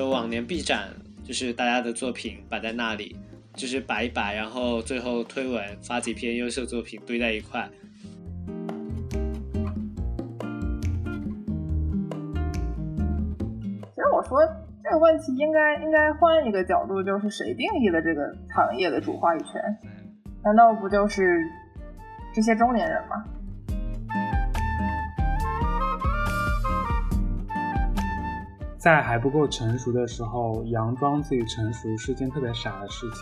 就往年 B 展就是大家的作品摆在那里，就是摆一摆，然后最后推文发几篇优秀作品堆在一块。其实我说这个问题应该应该换一个角度，就是谁定义的这个行业的主话语权？难道不就是这些中年人吗？在还不够成熟的时候，佯装自己成熟是件特别傻的事情。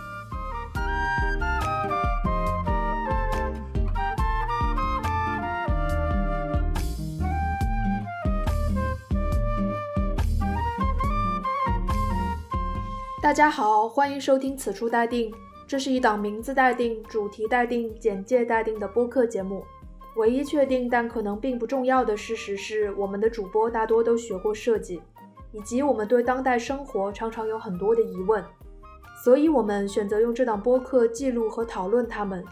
大家好，欢迎收听《此处待定》，这是一档名字待定、主题待定、简介待定的播客节目。唯一确定但可能并不重要的事实是，我们的主播大多都学过设计。以及我们对当代生活常常有很多的疑问，所以我们选择用这档播客记录和讨论它们。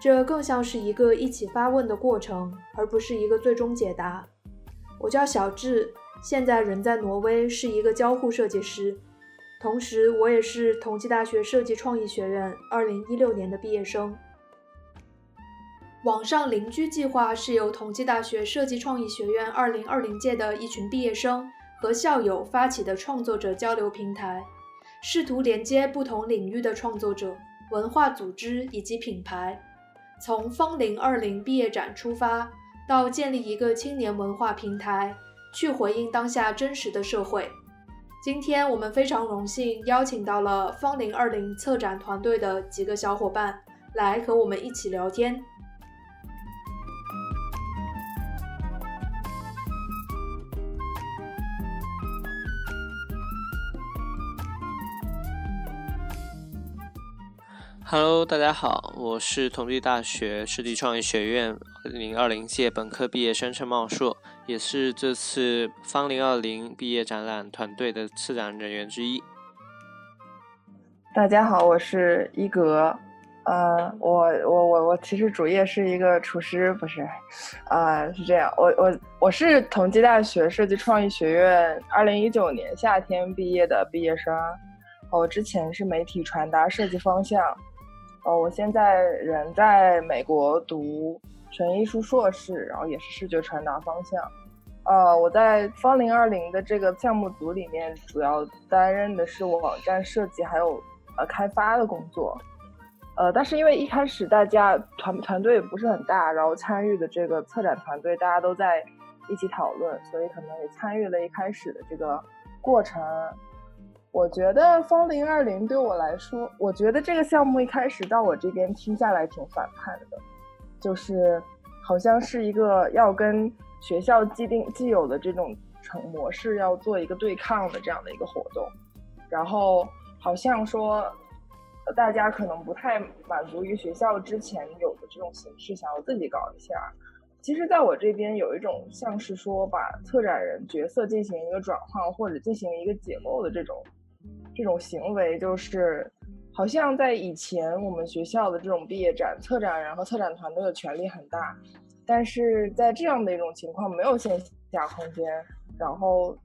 这更像是一个一起发问的过程，而不是一个最终解答。我叫小智，现在人在挪威，是一个交互设计师，同时我也是同济大学设计创意学院2016年的毕业生。网上邻居计划是由同济大学设计创意学院2020届的一群毕业生。和校友发起的创作者交流平台，试图连接不同领域的创作者、文化组织以及品牌，从方龄二零毕业展出发，到建立一个青年文化平台，去回应当下真实的社会。今天我们非常荣幸邀请到了方龄二零策展团队的几个小伙伴来和我们一起聊天。Hello，大家好，我是同济大学设计创意学院二零二零届本科毕业生陈茂硕，也是这次芳龄二零毕业展览团队的策展人员之一。大家好，我是一格，呃，我我我我其实主业是一个厨师，不是，啊，是这样，我我我是同济大学设计创意学院二零一九年夏天毕业的毕业生，我之前是媒体传达设计方向。哦，我现在人在美国读纯艺术硕士，然后也是视觉传达方向。呃，我在方零二零的这个项目组里面，主要担任的是网站设计还有呃开发的工作。呃，但是因为一开始大家团团队也不是很大，然后参与的这个策展团队大家都在一起讨论，所以可能也参与了一开始的这个过程。我觉得方零二零对我来说，我觉得这个项目一开始到我这边听下来挺反叛的，就是好像是一个要跟学校既定既有的这种成模式要做一个对抗的这样的一个活动，然后好像说大家可能不太满足于学校之前有的这种形式，想要自己搞一下。其实，在我这边有一种像是说把策展人角色进行一个转换或者进行一个解构的这种。这种行为就是，好像在以前我们学校的这种毕业展，策展人和策展团队的权力很大，但是在这样的一种情况，没有线下空间，然后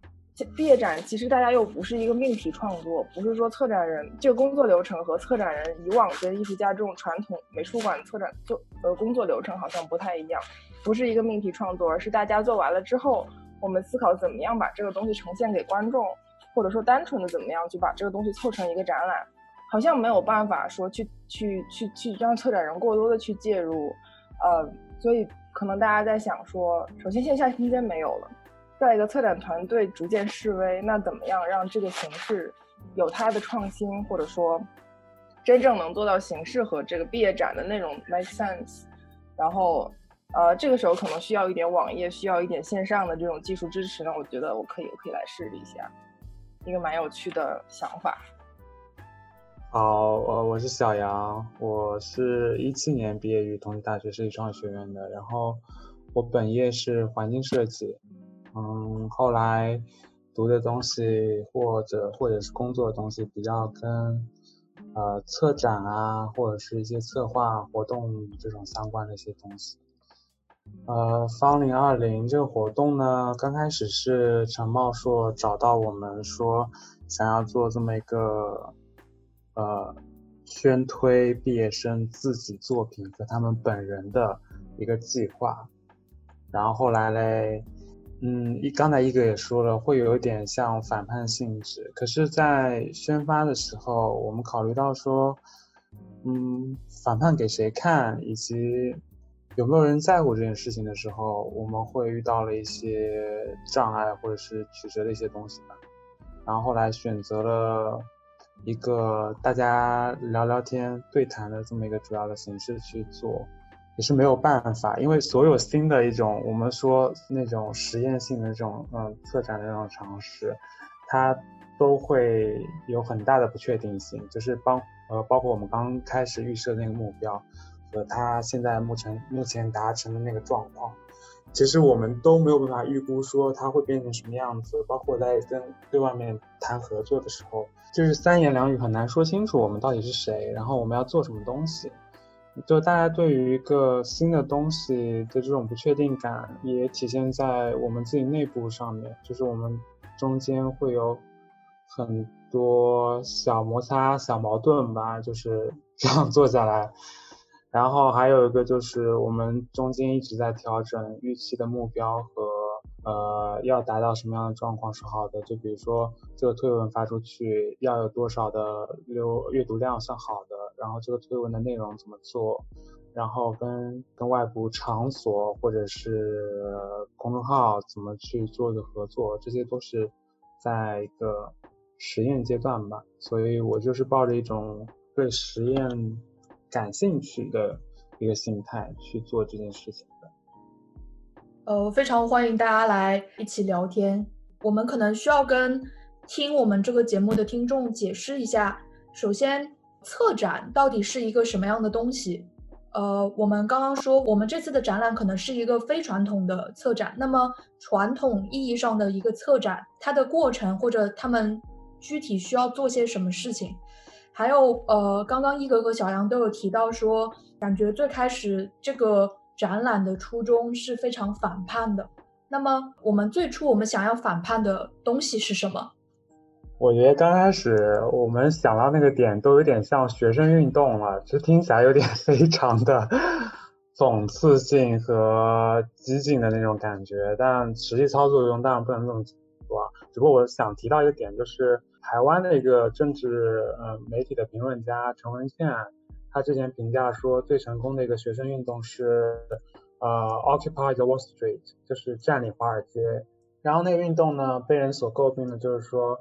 毕业展其实大家又不是一个命题创作，不是说策展人这个工作流程和策展人以往跟艺术家这种传统美术馆策展做呃工作流程好像不太一样，不是一个命题创作，而是大家做完了之后，我们思考怎么样把这个东西呈现给观众。或者说单纯的怎么样就把这个东西凑成一个展览，好像没有办法说去去去去让策展人过多的去介入，呃，所以可能大家在想说，首先线下空间没有了，再一个策展团队逐渐式微，那怎么样让这个形式有它的创新，或者说真正能做到形式和这个毕业展的内容 make sense，然后呃这个时候可能需要一点网页，需要一点线上的这种技术支持呢，我觉得我可以我可以来试一下。一个蛮有趣的想法。好，呃，我是小杨，我是一七年毕业于同济大学设计创意学院的，然后我本业是环境设计，嗯，后来读的东西或者或者是工作的东西比较跟呃策展啊或者是一些策划活动这种相关的一些东西。呃，方龄二零这个活动呢，刚开始是陈茂硕找到我们说，想要做这么一个呃宣推毕业生自己作品和他们本人的一个计划。然后后来嘞，嗯，一刚才一哥也说了，会有一点像反叛性质。可是，在宣发的时候，我们考虑到说，嗯，反叛给谁看，以及有没有人在乎这件事情的时候，我们会遇到了一些障碍或者是曲折的一些东西吧。然后后来选择了一个大家聊聊天、对谈的这么一个主要的形式去做。也是没有办法，因为所有新的一种我们说那种实验性的这种嗯策展的这种尝试，它都会有很大的不确定性，就是包呃包括我们刚开始预设那个目标和他现在目前目前达成的那个状况，其实我们都没有办法预估说他会变成什么样子，包括在跟对外面谈合作的时候，就是三言两语很难说清楚我们到底是谁，然后我们要做什么东西。就大家对于一个新的东西的这种不确定感，也体现在我们自己内部上面。就是我们中间会有很多小摩擦、小矛盾吧，就是这样做下来。然后还有一个就是我们中间一直在调整预期的目标和呃要达到什么样的状况是好的。就比如说这个推文发出去要有多少的流阅读量算好的。然后这个推文的内容怎么做？然后跟跟外部场所或者是公众号怎么去做一个合作？这些都是在一个实验阶段吧。所以我就是抱着一种对实验感兴趣的一个心态去做这件事情的。呃，非常欢迎大家来一起聊天。我们可能需要跟听我们这个节目的听众解释一下。首先。策展到底是一个什么样的东西？呃，我们刚刚说，我们这次的展览可能是一个非传统的策展。那么，传统意义上的一个策展，它的过程或者他们具体需要做些什么事情？还有，呃，刚刚一格和小杨都有提到说，感觉最开始这个展览的初衷是非常反叛的。那么，我们最初我们想要反叛的东西是什么？我觉得刚开始我们想到那个点都有点像学生运动了，就听起来有点 非常的 讽刺性和激进的那种感觉。但实际操作中当然不能这么说。只不过我想提到一个点，就是台湾的一个政治呃媒体的评论家陈文茜，他之前评价说最成功的一个学生运动是呃 Occupy the Wall Street，就是占领华尔街。然后那个运动呢，被人所诟病的就是说。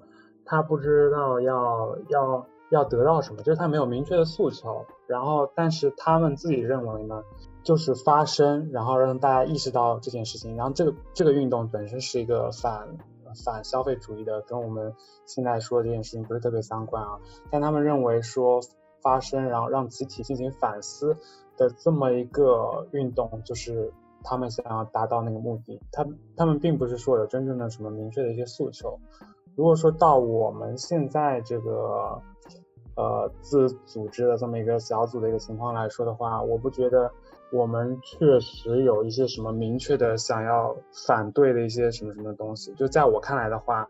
他不知道要要要得到什么，就是他没有明确的诉求。然后，但是他们自己认为呢，就是发声，然后让大家意识到这件事情。然后，这个这个运动本身是一个反反消费主义的，跟我们现在说的这件事情不是特别相关啊。但他们认为说发声，然后让集体进行反思的这么一个运动，就是他们想要达到那个目的。他他们并不是说有真正的什么明确的一些诉求。如果说到我们现在这个呃自组织的这么一个小组的一个情况来说的话，我不觉得我们确实有一些什么明确的想要反对的一些什么什么东西。就在我看来的话，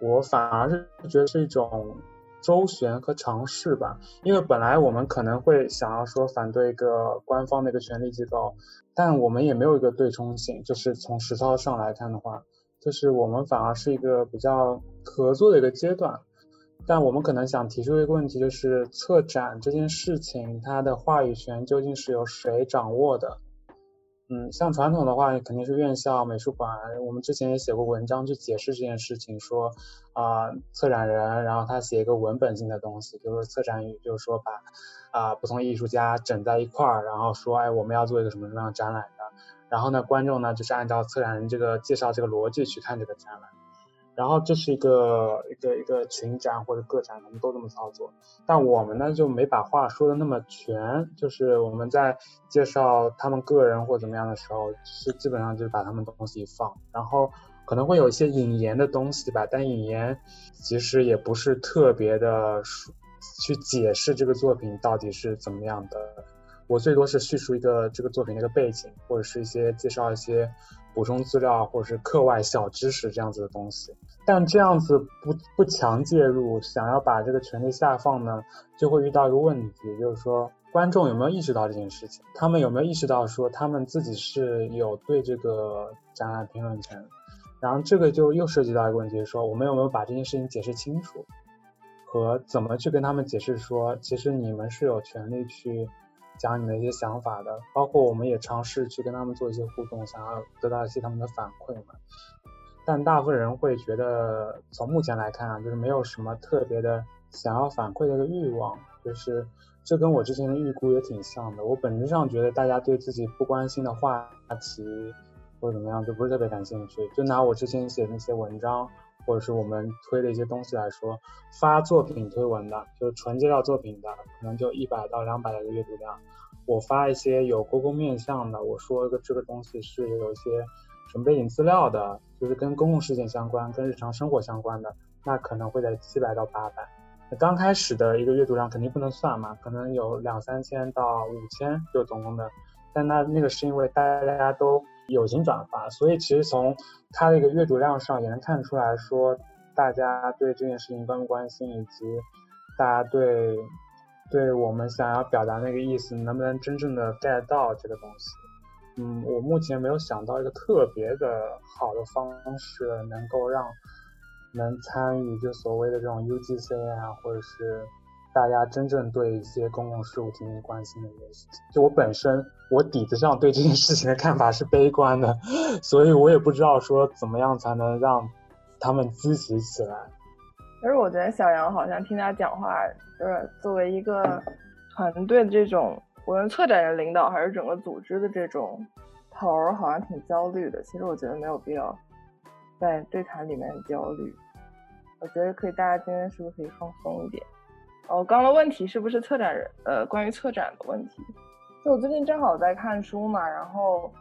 我反而是觉得是一种周旋和尝试吧。因为本来我们可能会想要说反对一个官方的一个权力机构，但我们也没有一个对冲性。就是从实操上来看的话。就是我们反而是一个比较合作的一个阶段，但我们可能想提出一个问题，就是策展这件事情，它的话语权究竟是由谁掌握的？嗯，像传统的话，肯定是院校、美术馆。我们之前也写过文章去解释这件事情，说啊，策展人，然后他写一个文本性的东西，就是策展语，就是说把啊不同艺术家整在一块儿，然后说，哎，我们要做一个什么什么样的展览的。然后呢，观众呢就是按照策展人这个介绍这个逻辑去看这个展览，然后这是一个一个一个群展或者个展，他们都这么操作。但我们呢就没把话说的那么全，就是我们在介绍他们个人或怎么样的时候，是基本上就是把他们东西一放，然后可能会有一些引言的东西吧，但引言其实也不是特别的去解释这个作品到底是怎么样的。我最多是叙述一个这个作品的一个背景，或者是一些介绍一些补充资料，或者是课外小知识这样子的东西。但这样子不不强介入，想要把这个权利下放呢，就会遇到一个问题，就是说观众有没有意识到这件事情？他们有没有意识到说他们自己是有对这个展览评论权？然后这个就又涉及到一个问题，说我们有没有把这件事情解释清楚，和怎么去跟他们解释说，其实你们是有权利去讲你的一些想法的，包括我们也尝试去跟他们做一些互动，想要得到一些他们的反馈嘛。但大部分人会觉得，从目前来看啊，就是没有什么特别的想要反馈的个欲望，就是这跟我之前的预估也挺像的。我本质上觉得大家对自己不关心的话题或者怎么样，就不是特别感兴趣。就拿我之前写的那些文章，或者是我们推的一些东西来说，发作品推文的，就是纯介绍作品的，可能就一百到两百的一个阅读量。我发一些有公共面向的，我说个这个东西是有一些。什么背景资料的，就是跟公共事件相关、跟日常生活相关的，那可能会在七百到八百。那刚开始的一个阅读量肯定不能算嘛，可能有两三千到五千，就总共的。但那那个是因为大家都友情转发，所以其实从它的一个阅读量上也能看出来说，大家对这件事情关不关心，以及大家对对我们想要表达那个意思能不能真正的 get 到这个东西。嗯，我目前没有想到一个特别的好的方式，能够让能参与就所谓的这种 UGC 啊，或者是大家真正对一些公共事务进行关心的一件事情。就我本身，我底子上对这件事情的看法是悲观的，所以我也不知道说怎么样才能让他们积极起来。其实我觉得小杨好像听他讲话，就是作为一个团队的这种。无论策展人领导还是整个组织的这种头儿，好像挺焦虑的。其实我觉得没有必要在对谈里面焦虑。我觉得可以，大家今天是不是可以放松一点？哦，刚刚的问题是不是策展人？呃，关于策展的问题。就我最近正好在看书嘛，然后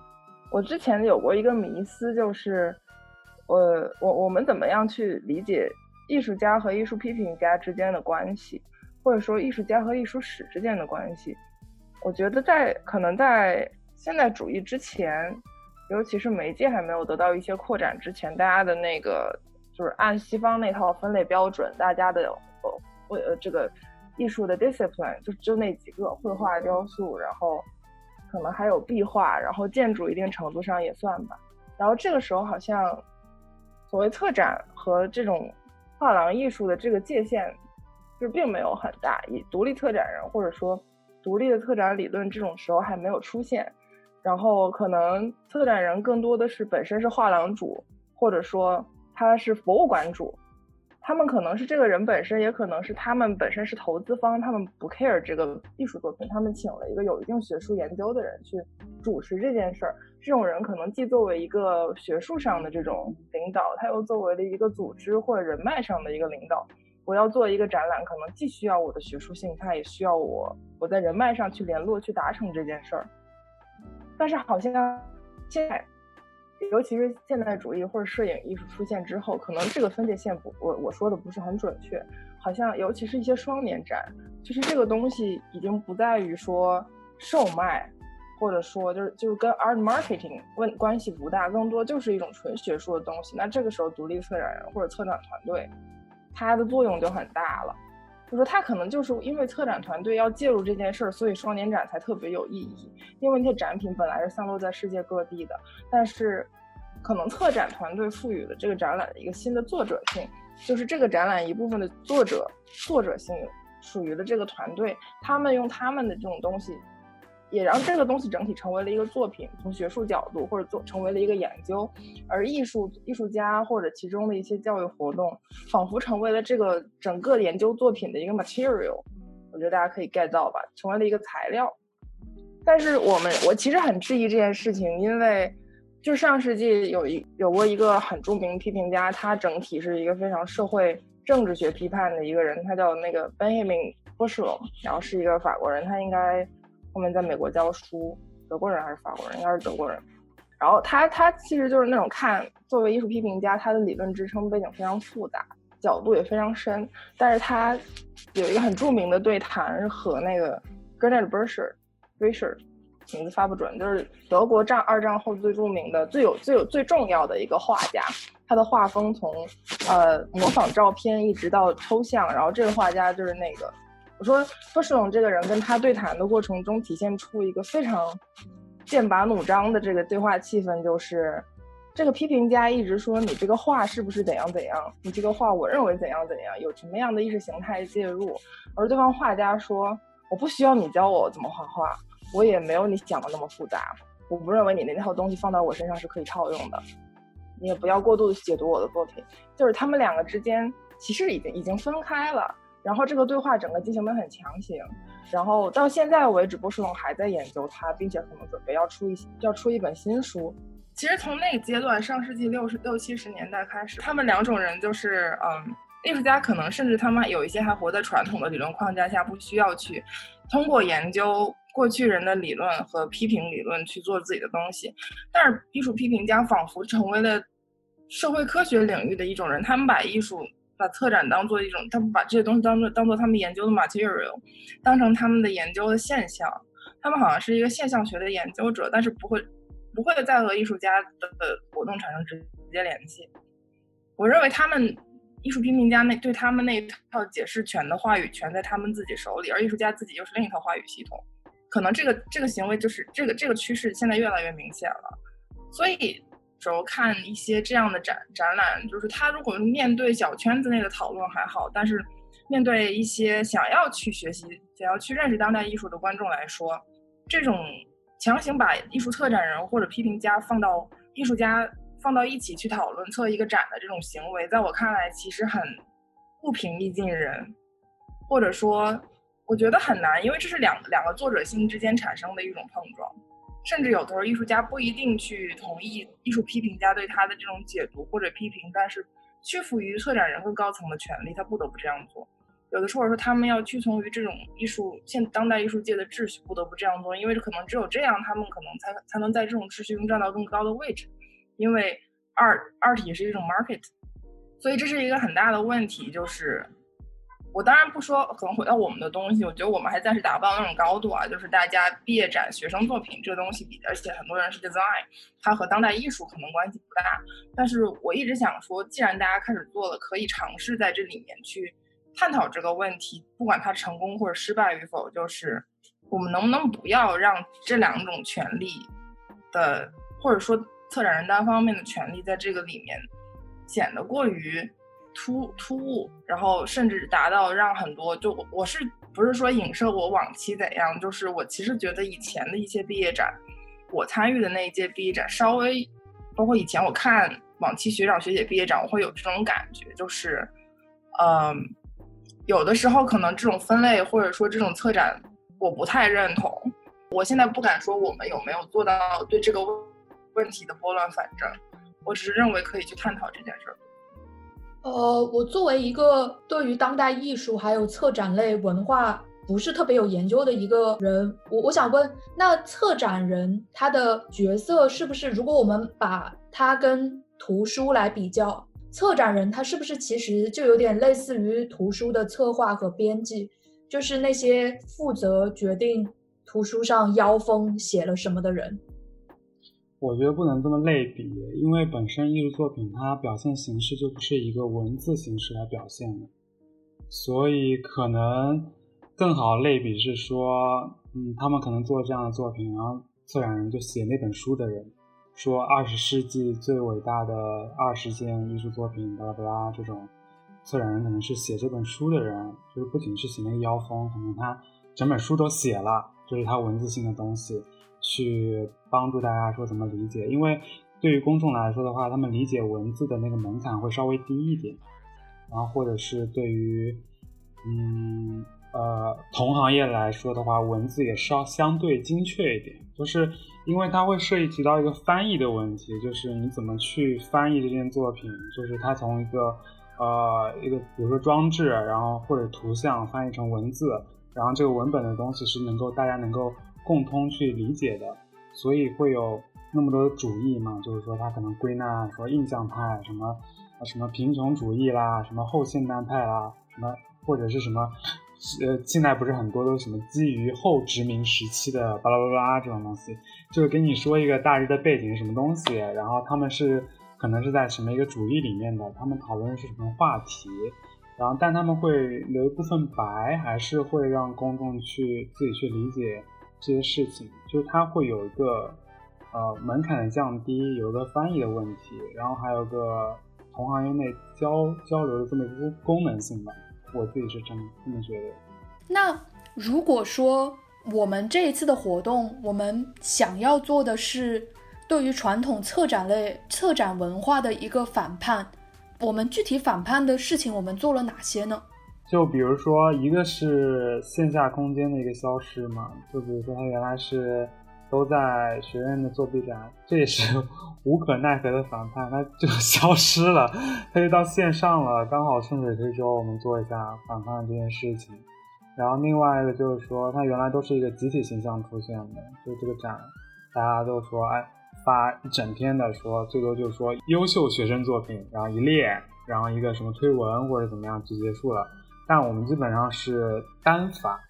我之前有过一个迷思，就是呃我我们怎么样去理解艺术家和艺术批评家之间的关系，或者说艺术家和艺术史之间的关系？我觉得在可能在现代主义之前，尤其是媒介还没有得到一些扩展之前，大家的那个就是按西方那套分类标准，大家的呃呃这个艺术的 discipline 就就那几个绘画、雕塑，然后可能还有壁画，然后建筑一定程度上也算吧。然后这个时候好像所谓策展和这种画廊艺术的这个界限就并没有很大，以独立策展人或者说。独立的策展理论这种时候还没有出现，然后可能策展人更多的是本身是画廊主，或者说他是博物馆主，他们可能是这个人本身，也可能是他们本身是投资方，他们不 care 这个艺术作品，他们请了一个有一定学术研究的人去主持这件事儿。这种人可能既作为一个学术上的这种领导，他又作为了一个组织或者人脉上的一个领导。我要做一个展览，可能既需要我的学术性，它也需要我我在人脉上去联络，去达成这件事儿。但是好像现在，尤其是现代主义或者摄影艺术出现之后，可能这个分界线不，我我说的不是很准确。好像尤其是一些双年展，其实这个东西已经不在于说售卖，或者说就是就是跟 art marketing 问关系不大，更多就是一种纯学术的东西。那这个时候，独立策展人或者策展团队。它的作用就很大了，就说它可能就是因为策展团队要介入这件事儿，所以双年展才特别有意义。因为那些展品本来是散落在世界各地的，但是可能策展团队赋予了这个展览的一个新的作者性，就是这个展览一部分的作者作者性属于了这个团队，他们用他们的这种东西。也让这个东西整体成为了一个作品，从学术角度或者做成为了一个研究，而艺术艺术家或者其中的一些教育活动，仿佛成为了这个整个研究作品的一个 material。我觉得大家可以 get 到吧，成为了一个材料。但是我们我其实很质疑这件事情，因为就上世纪有一有过一个很著名批评家，他整体是一个非常社会政治学批判的一个人，他叫那个 Benjamin b u s h e l 然后是一个法国人，他应该。后面在美国教书，德国人还是法国人？应该是德国人。然后他他其实就是那种看作为艺术批评家，他的理论支撑背景非常复杂，角度也非常深。但是他有一个很著名的对谈和那个 g e r n e t Bersher，Bersher，名字发不准，就是德国战二战后最著名的、最有最有最重要的一个画家。他的画风从呃模仿照片一直到抽象，然后这个画家就是那个，我说波士龙这个人跟他对谈的过程中体现出一个非常剑拔弩张的这个对话气氛，就是这个批评家一直说你这个画是不是怎样怎样，你这个画我认为怎样怎样，有什么样的意识形态介入，而对方画家说我不需要你教我怎么画画，我也没有你想的那么复杂，我不认为你那套东西放到我身上是可以套用的。你也不要过度解读我的作品，就是他们两个之间其实已经已经分开了，然后这个对话整个进行的很强行，然后到现在为止，波士顿还在研究它，并且可能准备要出一要出一本新书。其实从那个阶段，上世纪六十六七十年代开始，他们两种人就是嗯，艺术家可能甚至他们有一些还活在传统的理论框架下，不需要去通过研究。过去人的理论和批评理论去做自己的东西，但是艺术批评家仿佛成为了社会科学领域的一种人，他们把艺术、把策展当做一种，他们把这些东西当做当做他们研究的 material，当成他们的研究的现象。他们好像是一个现象学的研究者，但是不会不会再和艺术家的活动产生直接联系。我认为他们艺术批评家那对他们那套解释权的话语权在他们自己手里，而艺术家自己又是另一套话语系统。可能这个这个行为就是这个这个趋势现在越来越明显了，所以主要看一些这样的展展览，就是他如果面对小圈子内的讨论还好，但是面对一些想要去学习、想要去认识当代艺术的观众来说，这种强行把艺术策展人或者批评家放到艺术家放到一起去讨论测一个展的这种行为，在我看来其实很不平易近人，或者说。我觉得很难，因为这是两两个作者心之间产生的一种碰撞，甚至有的时候艺术家不一定去同意艺术批评家对他的这种解读或者批评，但是屈服于策展人更高层的权利，他不得不这样做。有的时候说他们要屈从于这种艺术现当代艺术界的秩序，不得不这样做，因为可能只有这样，他们可能才才能在这种秩序中站到更高的位置。因为 art art 也是一种 market，所以这是一个很大的问题，就是。我当然不说，可能回到我们的东西，我觉得我们还暂时达不到那种高度啊。就是大家毕业展、学生作品这个东西比，而且很多人是 design，它和当代艺术可能关系不大。但是我一直想说，既然大家开始做了，可以尝试在这里面去探讨这个问题，不管它成功或者失败与否，就是我们能不能不要让这两种权利的，或者说策展人单方面的权利，在这个里面显得过于。突突兀，然后甚至达到让很多就我是不是说影射我往期怎样？就是我其实觉得以前的一些毕业展，我参与的那一届毕业展，稍微包括以前我看往期学长学姐毕业展，我会有这种感觉，就是，嗯，有的时候可能这种分类或者说这种策展，我不太认同。我现在不敢说我们有没有做到对这个问题的拨乱反正，我只是认为可以去探讨这件事儿。呃，我作为一个对于当代艺术还有策展类文化不是特别有研究的一个人，我我想问，那策展人他的角色是不是，如果我们把他跟图书来比较，策展人他是不是其实就有点类似于图书的策划和编辑，就是那些负责决定图书上腰封写了什么的人？我觉得不能这么类比，因为本身艺术作品它表现形式就不是一个文字形式来表现的，所以可能更好类比是说，嗯，他们可能做这样的作品，然后策展人就写那本书的人，说二十世纪最伟大的二十件艺术作品，巴拉巴拉这种，策展人可能是写这本书的人，就是不仅是写那个腰封，可能他整本书都写了，这是他文字性的东西。去帮助大家说怎么理解，因为对于公众来说的话，他们理解文字的那个门槛会稍微低一点，然后或者是对于嗯呃同行业来说的话，文字也稍相对精确一点，就是因为它会涉及到一个翻译的问题，就是你怎么去翻译这件作品，就是它从一个呃一个比如说装置，然后或者图像翻译成文字，然后这个文本的东西是能够大家能够。共通去理解的，所以会有那么多的主义嘛？就是说，他可能归纳说印象派什么什么贫穷主义啦，什么后现代派啦，什么或者是什么呃，近代不是很多都什么基于后殖民时期的巴拉巴拉这种东西，就是给你说一个大致的背景什么东西，然后他们是可能是在什么一个主义里面的，他们讨论的是什么话题，然后但他们会留一部分白，还是会让公众去自己去理解这些事情，就是它会有一个呃门槛的降低，有一个翻译的问题，然后还有个同行业内交交流的这么一个功能性吧。我自己是这么这么觉得。那如果说我们这一次的活动，我们想要做的是对于传统策展类策展文化的一个反叛，我们具体反叛的事情，我们做了哪些呢？就比如说，一个是线下空间的一个消失嘛，就比如说它原来是都在学院的作弊展，这也是 无可奈何的反叛，它就 消失了，它就到线上了，刚好顺水推舟，我们做一下反叛这件事情。然后另外一个就是说，它原来都是一个集体形象出现的，就这个展，大家都说，哎，发一整天的说，最多就是说优秀学生作品，然后一列，然后一个什么推文或者怎么样就结束了。但我们基本上是单发，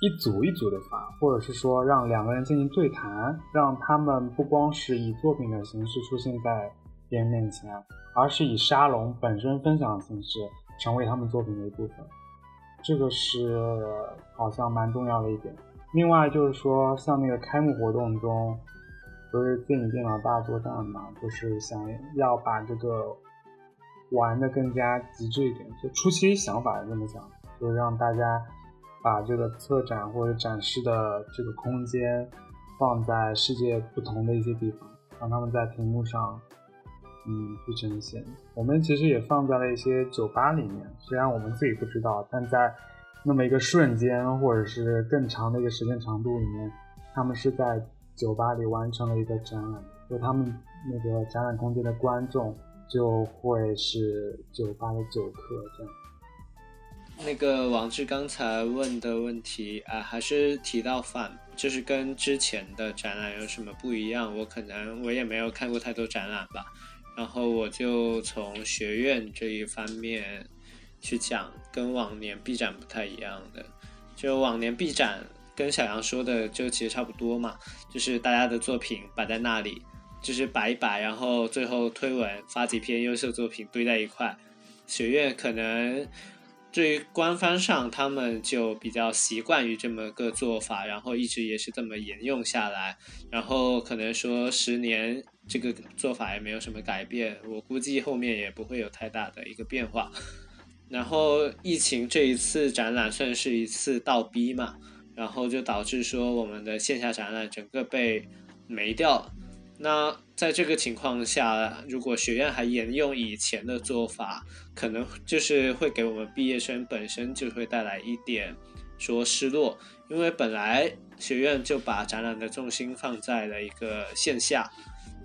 一组一组的发，或者是说让两个人进行对谈，让他们不光是以作品的形式出现在别人面前，而是以沙龙本身分享的形式成为他们作品的一部分。这个是好像蛮重要的一点。另外就是说，像那个开幕活动中，不是电影电脑大作战嘛，就是想要把这个玩的更加极致一点。就初期想法是这么想，就是让大家把这个策展或者展示的这个空间放在世界不同的一些地方，让他们在屏幕上。嗯，去呈现。我们其实也放在了一些酒吧里面，虽然我们自己不知道，但在那么一个瞬间，或者是更长的一个时间长度里面，他们是在酒吧里完成了一个展览。就他们那个展览空间的观众就会是酒吧的酒客这样。那个王志刚才问的问题啊，还是提到反，就是跟之前的展览有什么不一样？我可能我也没有看过太多展览吧。然后我就从学院这一方面去讲，跟往年 B 展不太一样的。就往年 B 展跟小杨说的就其实差不多嘛，就是大家的作品摆在那里，就是摆一摆，然后最后推文发几篇优秀作品堆在一块。学院可能对于官方上他们就比较习惯于这么个做法，然后一直也是这么沿用下来。然后可能说十年。这个做法也没有什么改变，我估计后面也不会有太大的一个变化。然后疫情这一次展览算是一次倒逼嘛，然后就导致说我们的线下展览整个被没掉。那在这个情况下，如果学院还沿用以前的做法，可能就是会给我们毕业生本身就会带来一点说失落，因为本来学院就把展览的重心放在了一个线下。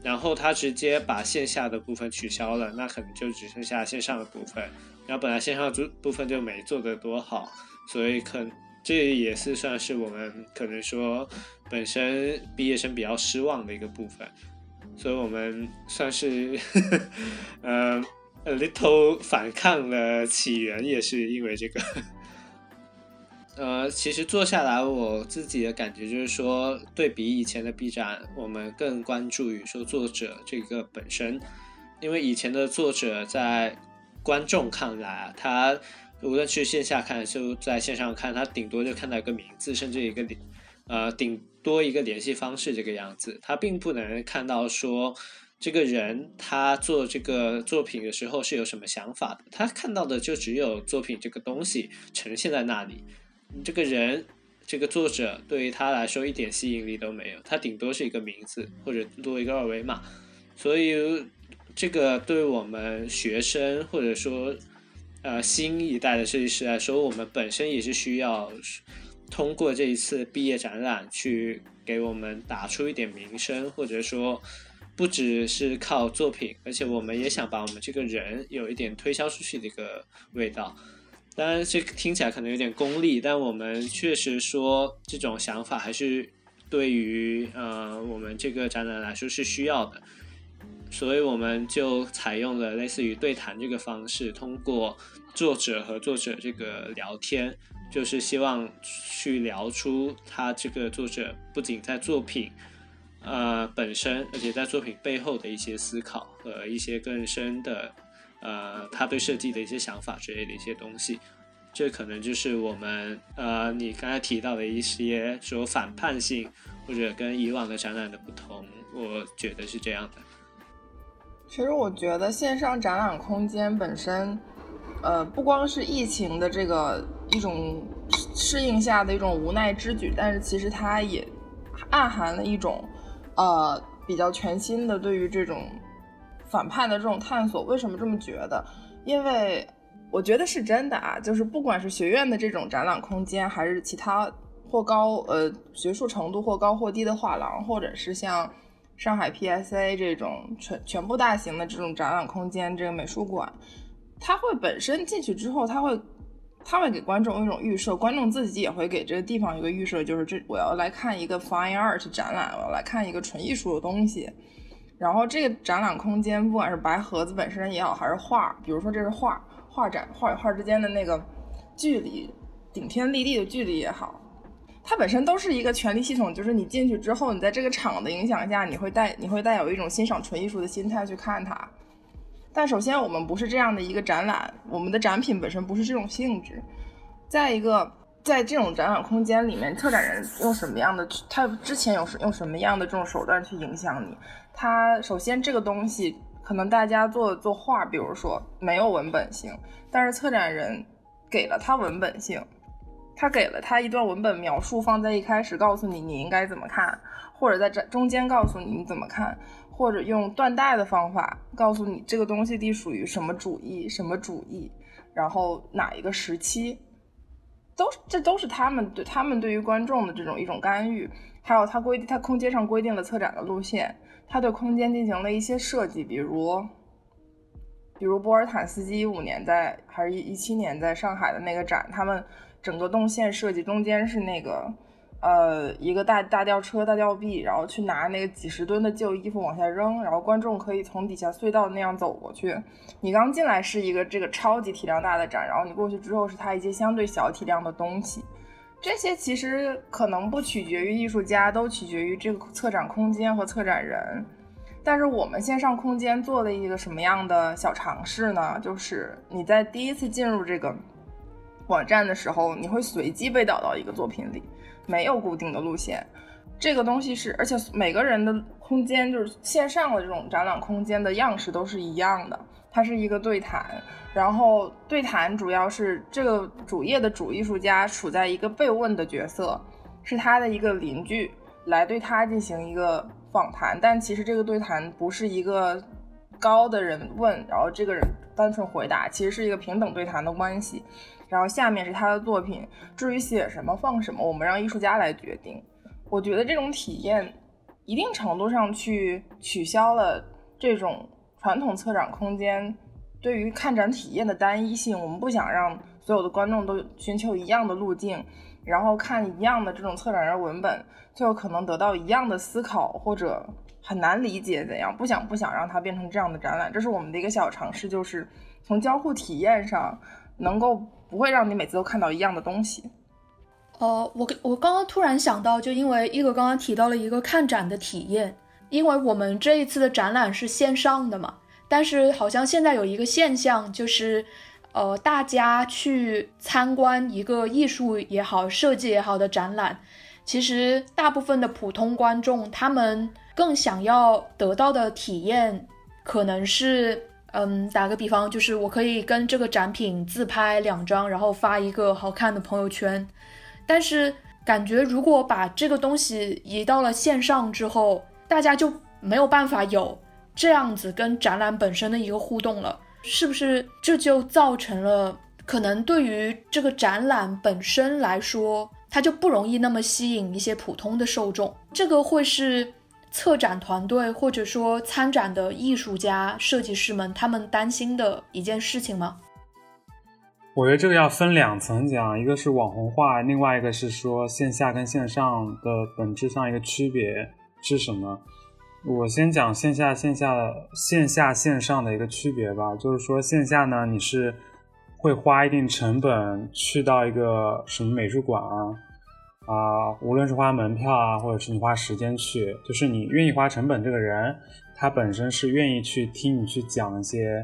然后他直接把线下的部分取消了，那可能就只剩下线上的部分。然后本来线上部部分就没做得多好，所以可这也是算是我们可能说本身毕业生比较失望的一个部分。所以我们算是呃 a little 反抗的起源，也是因为这个。呃，其实做下来，我自己的感觉就是说，对比以前的 B 站，我们更关注于说作者这个本身，因为以前的作者在观众看来，他无论去线下看，就在线上看，他顶多就看到一个名字，甚至一个联，呃，顶多一个联系方式这个样子，他并不能看到说这个人他做这个作品的时候是有什么想法的，他看到的就只有作品这个东西呈现在那里。这个人，这个作者对于他来说一点吸引力都没有，他顶多是一个名字或者多一个二维码，所以这个对我们学生或者说呃新一代的设计师来说，我们本身也是需要通过这一次毕业展览去给我们打出一点名声，或者说不只是靠作品，而且我们也想把我们这个人有一点推销出去的一个味道。当然，这听起来可能有点功利，但我们确实说这种想法还是对于呃我们这个展览来说是需要的，所以我们就采用了类似于对谈这个方式，通过作者和作者这个聊天，就是希望去聊出他这个作者不仅在作品呃本身，而且在作品背后的一些思考和一些更深的呃他对设计的一些想法之类的一些东西。这可能就是我们呃你刚才提到的一些说反叛性或者跟以往的展览的不同，我觉得是这样的。其实我觉得线上展览空间本身，呃，不光是疫情的这个一种适应下的一种无奈之举，但是其实它也暗含了一种呃比较全新的对于这种反叛的这种探索。为什么这么觉得？因为我觉得是真的啊，就是不管是学院的这种展览空间，还是其他或高呃学术程度或高或低的画廊，或者是像。上海 PSA 这种全全部大型的这种展览空间，这个美术馆，它会本身进去之后，它会，它会给观众一种预设，观众自己也会给这个地方一个预设，就是这我要来看一个 Fine Art 展览，我要来看一个纯艺术的东西。然后这个展览空间，不管是白盒子本身也好，还是画，比如说这是画，画展画与画之间的那个距离，顶天立地的距离也好。它本身都是一个权力系统，就是你进去之后，你在这个场的影响下，你会带你会带有一种欣赏纯艺术的心态去看它。但首先，我们不是这样的一个展览，我们的展品本身不是这种性质。再一个，在这种展览空间里面，策展人用什么样的，他之前有用什么样的这种手段去影响你？他首先这个东西，可能大家做做画，比如说没有文本性，但是策展人给了他文本性。他给了他一段文本描述，放在一开始告诉你你应该怎么看，或者在这中间告诉你你怎么看，或者用断代的方法告诉你这个东西隶属于什么主义、什么主义，然后哪一个时期，都这都是他们对他们对于观众的这种一种干预。还有他规他空间上规定了策展的路线，他对空间进行了一些设计，比如比如波尔坦斯基一五年在还是一一七年在上海的那个展，他们。整个动线设计中间是那个，呃，一个大大吊车、大吊臂，然后去拿那个几十吨的旧衣服往下扔，然后观众可以从底下隧道那样走过去。你刚进来是一个这个超级体量大的展，然后你过去之后是它一些相对小体量的东西。这些其实可能不取决于艺术家，都取决于这个策展空间和策展人。但是我们线上空间做了一个什么样的小尝试呢？就是你在第一次进入这个。网站的时候，你会随机被导到一个作品里，没有固定的路线。这个东西是，而且每个人的空间就是线上的这种展览空间的样式都是一样的。它是一个对谈，然后对谈主要是这个主页的主艺术家处在一个被问的角色，是他的一个邻居来对他进行一个访谈。但其实这个对谈不是一个高的人问，然后这个人单纯回答，其实是一个平等对谈的关系。然后下面是他的作品，至于写什么放什么，我们让艺术家来决定。我觉得这种体验，一定程度上去取消了这种传统策展空间对于看展体验的单一性。我们不想让所有的观众都寻求一样的路径，然后看一样的这种策展人文本，最后可能得到一样的思考或者很难理解怎样。不想不想让它变成这样的展览，这是我们的一个小尝试，就是从交互体验上能够。不会让你每次都看到一样的东西。呃，我我刚刚突然想到，就因为一哥刚刚提到了一个看展的体验，因为我们这一次的展览是线上的嘛，但是好像现在有一个现象，就是呃，大家去参观一个艺术也好、设计也好的展览，其实大部分的普通观众他们更想要得到的体验，可能是。嗯，打个比方，就是我可以跟这个展品自拍两张，然后发一个好看的朋友圈。但是感觉如果把这个东西移到了线上之后，大家就没有办法有这样子跟展览本身的一个互动了，是不是？这就造成了可能对于这个展览本身来说，它就不容易那么吸引一些普通的受众。这个会是。策展团队或者说参展的艺术家、设计师们，他们担心的一件事情吗？我觉得这个要分两层讲，一个是网红化，另外一个是说线下跟线上的本质上一个区别是什么。我先讲线下、线下、线下、线上的一个区别吧。就是说线下呢，你是会花一定成本去到一个什么美术馆啊，啊，无论是花门票啊，或者是你花时间去，就是你愿意花成本这个人，他本身是愿意去听你去讲一些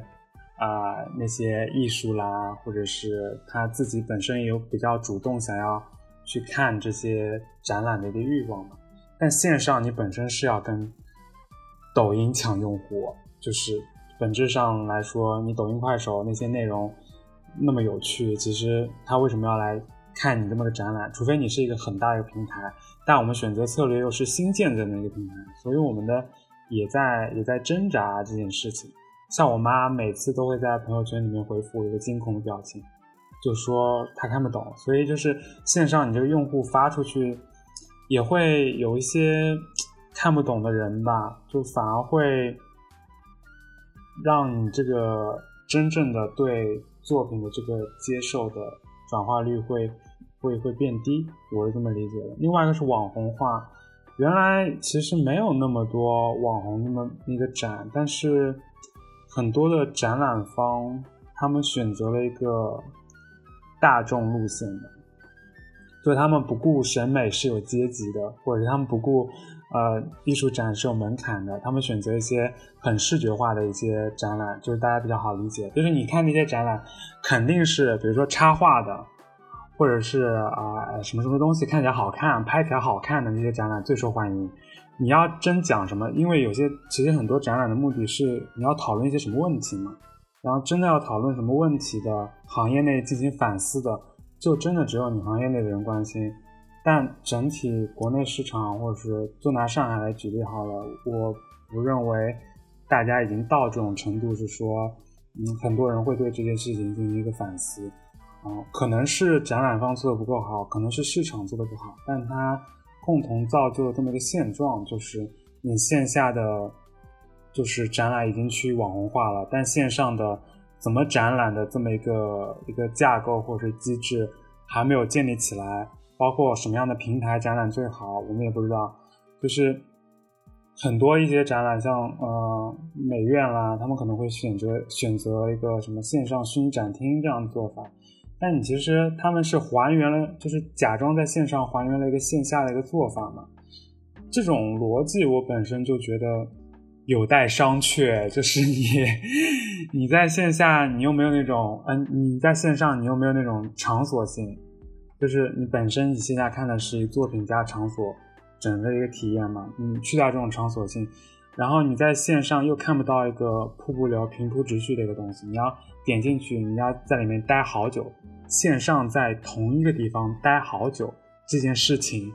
啊那些艺术啦，或者是他自己本身有比较主动想要去看这些展览的一个欲望嘛。但线上你本身是要跟抖音抢用户，就是本质上来说，你抖音、快手那些内容那么有趣，其实他为什么要来？看你这么个展览，除非你是一个很大的一个平台，但我们选择策略又是新建的那个平台，所以我们的也在也在挣扎这件事情。像我妈每次都会在朋友圈里面回复一个惊恐的表情，就说她看不懂。所以就是线上你这个用户发出去，也会有一些看不懂的人吧，就反而会让你这个真正的对作品的这个接受的转化率会。会会变低，我是这么理解的。另外一个是网红化，原来其实没有那么多网红那么那个展，但是很多的展览方他们选择了一个大众路线的，就他们不顾审美是有阶级的，或者是他们不顾呃艺术展是有门槛的，他们选择一些很视觉化的一些展览，就是大家比较好理解。就是你看那些展览，肯定是比如说插画的。或者是啊什么什么东西看起来好看、拍起来好看的那些展览最受欢迎。你要真讲什么，因为有些其实很多展览的目的是你要讨论一些什么问题嘛。然后真的要讨论什么问题的行业内进行反思的，就真的只有你行业内的人关心。但整体国内市场，或者是就拿上海来举例好了，我不认为大家已经到这种程度，是说嗯很多人会对这件事情进行一个反思。啊，可能是展览方做的不够好，可能是市场做的不好，但它共同造就了这么一个现状，就是你线下的就是展览已经趋于网红化了，但线上的怎么展览的这么一个一个架构或者是机制还没有建立起来，包括什么样的平台展览最好，我们也不知道。就是很多一些展览，像呃美院啦，他们可能会选择选择一个什么线上虚拟展厅这样的做法。但你其实他们是还原了，就是假装在线上还原了一个线下的一个做法嘛？这种逻辑我本身就觉得有待商榷。就是你你在线下你又没有那种，嗯，你在线上你又没有那种场所性，就是你本身你线下看的是作品加场所整个一个体验嘛？你去掉这种场所性，然后你在线上又看不到一个瀑布流平铺直叙的一个东西，你要。点进去，你要在里面待好久，线上在同一个地方待好久，这件事情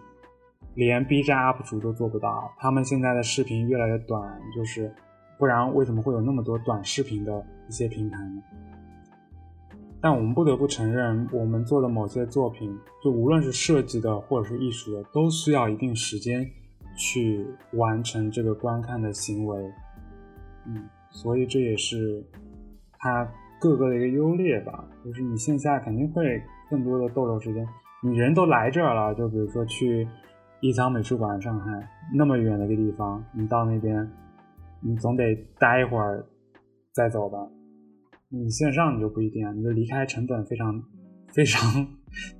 连 B 站 UP 主都做不到。他们现在的视频越来越短，就是不然为什么会有那么多短视频的一些平台呢？但我们不得不承认，我们做的某些作品，就无论是设计的或者是艺术的，都需要一定时间去完成这个观看的行为。嗯，所以这也是它。各个的一个优劣吧，就是你线下肯定会更多的逗留时间。你人都来这儿了，就比如说去一仓美术馆，上海那么远的一个地方，你到那边，你总得待一会儿再走吧。你线上你就不一定，你就离开成本非常非常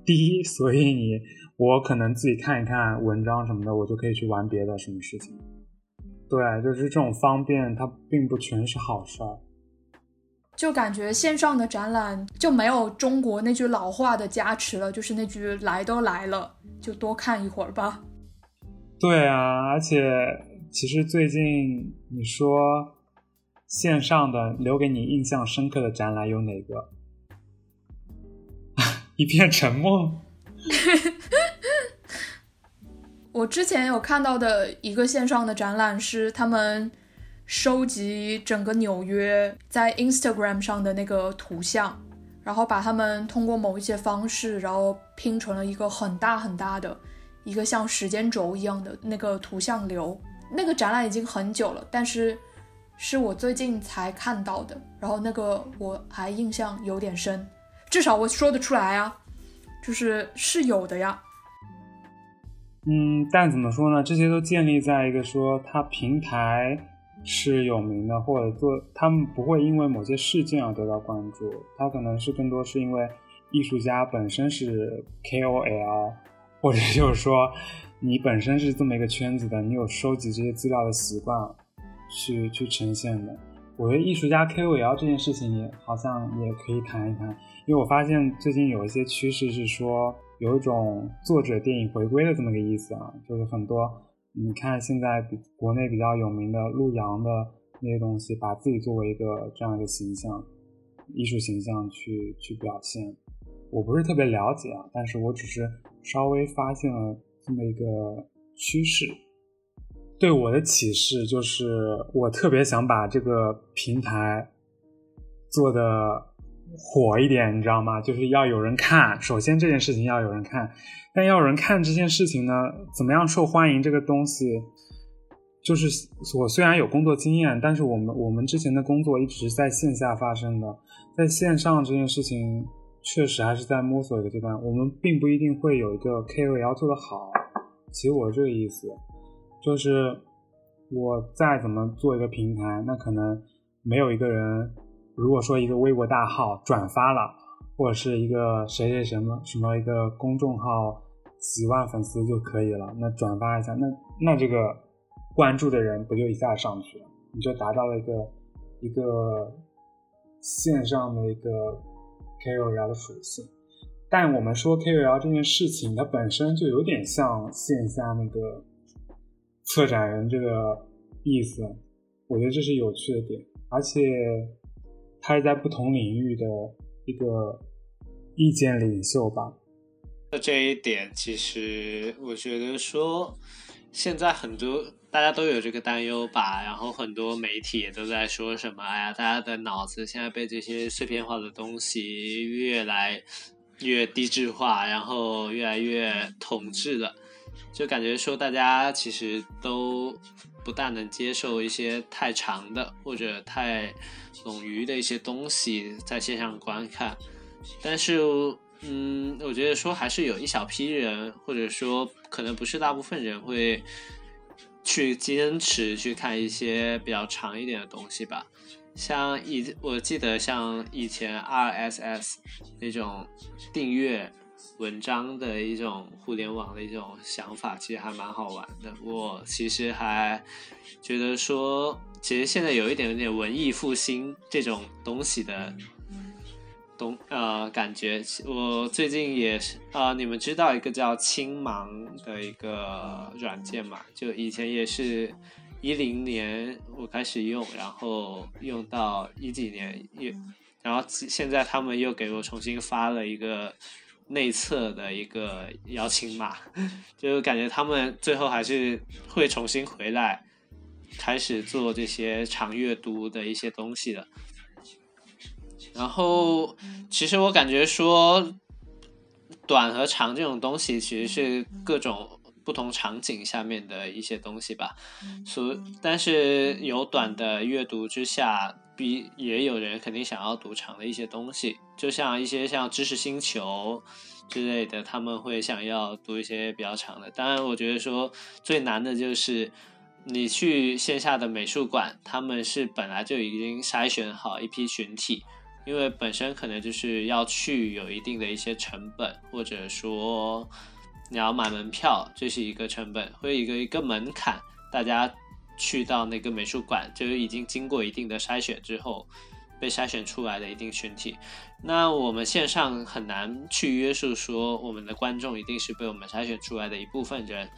低，所以你我可能自己看一看文章什么的，我就可以去玩别的什么事情。对，就是这种方便，它并不全是好事儿。就感觉线上的展览就没有中国那句老话的加持了，就是那句“来都来了，就多看一会儿吧”。对啊，而且其实最近你说线上的留给你印象深刻的展览有哪个？一片沉默。我之前有看到的一个线上的展览是他们。收集整个纽约在 Instagram 上的那个图像，然后把它们通过某一些方式，然后拼成了一个很大很大的一个像时间轴一样的那个图像流。那个展览已经很久了，但是是我最近才看到的。然后那个我还印象有点深，至少我说得出来啊，就是是有的呀。嗯，但怎么说呢？这些都建立在一个说它平台。是有名的，或者做他们不会因为某些事件而得到关注，他可能是更多是因为艺术家本身是 KOL，或者就是说你本身是这么一个圈子的，你有收集这些资料的习惯，去去呈现的。我觉得艺术家 KOL 这件事情也好像也可以谈一谈，因为我发现最近有一些趋势是说有一种作者电影回归的这么个意思啊，就是很多。你看，现在比国内比较有名的陆阳的那些东西，把自己作为一个这样一个形象、艺术形象去去表现，我不是特别了解啊，但是我只是稍微发现了这么一个趋势。对我的启示就是，我特别想把这个平台做的火一点，你知道吗？就是要有人看，首先这件事情要有人看。但要人看这件事情呢，怎么样受欢迎？这个东西，就是我虽然有工作经验，但是我们我们之前的工作一直是在线下发生的，在线上这件事情确实还是在摸索一个阶段。我们并不一定会有一个 KOL 做得好。其实我这个意思，就是我再怎么做一个平台，那可能没有一个人，如果说一个微博大号转发了。或者是一个谁谁什么什么一个公众号几万粉丝就可以了，那转发一下，那那这个关注的人不就一下上去了？你就达到了一个一个线上的一个 KOL 的属性。但我们说 KOL 这件事情，它本身就有点像线下那个策展人这个意思，我觉得这是有趣的点，而且它是在不同领域的一个。意见领袖吧。那这一点，其实我觉得说，现在很多大家都有这个担忧吧。然后很多媒体也都在说什么，哎呀，大家的脑子现在被这些碎片化的东西越来越低质化，然后越来越统治了。就感觉说，大家其实都不大能接受一些太长的或者太冗余的一些东西在线上观看。但是，嗯，我觉得说还是有一小批人，或者说可能不是大部分人会去坚持去看一些比较长一点的东西吧。像以我记得像以前 RSS 那种订阅文章的一种互联网的一种想法，其实还蛮好玩的。我其实还觉得说，其实现在有一点点文艺复兴这种东西的。东呃，感觉我最近也是啊，你们知道一个叫青芒的一个软件嘛？就以前也是一零年我开始用，然后用到一几年也，然后现在他们又给我重新发了一个内测的一个邀请码，就感觉他们最后还是会重新回来，开始做这些长阅读的一些东西的。然后，其实我感觉说，短和长这种东西其实是各种不同场景下面的一些东西吧。所但是有短的阅读之下，比也有人肯定想要读长的一些东西。就像一些像知识星球之类的，他们会想要读一些比较长的。当然，我觉得说最难的就是你去线下的美术馆，他们是本来就已经筛选好一批群体。因为本身可能就是要去有一定的一些成本，或者说你要买门票，这是一个成本，会一个一个门槛。大家去到那个美术馆，就是已经经过一定的筛选之后，被筛选出来的一定群体。那我们线上很难去约束说我们的观众一定是被我们筛选出来的一部分人，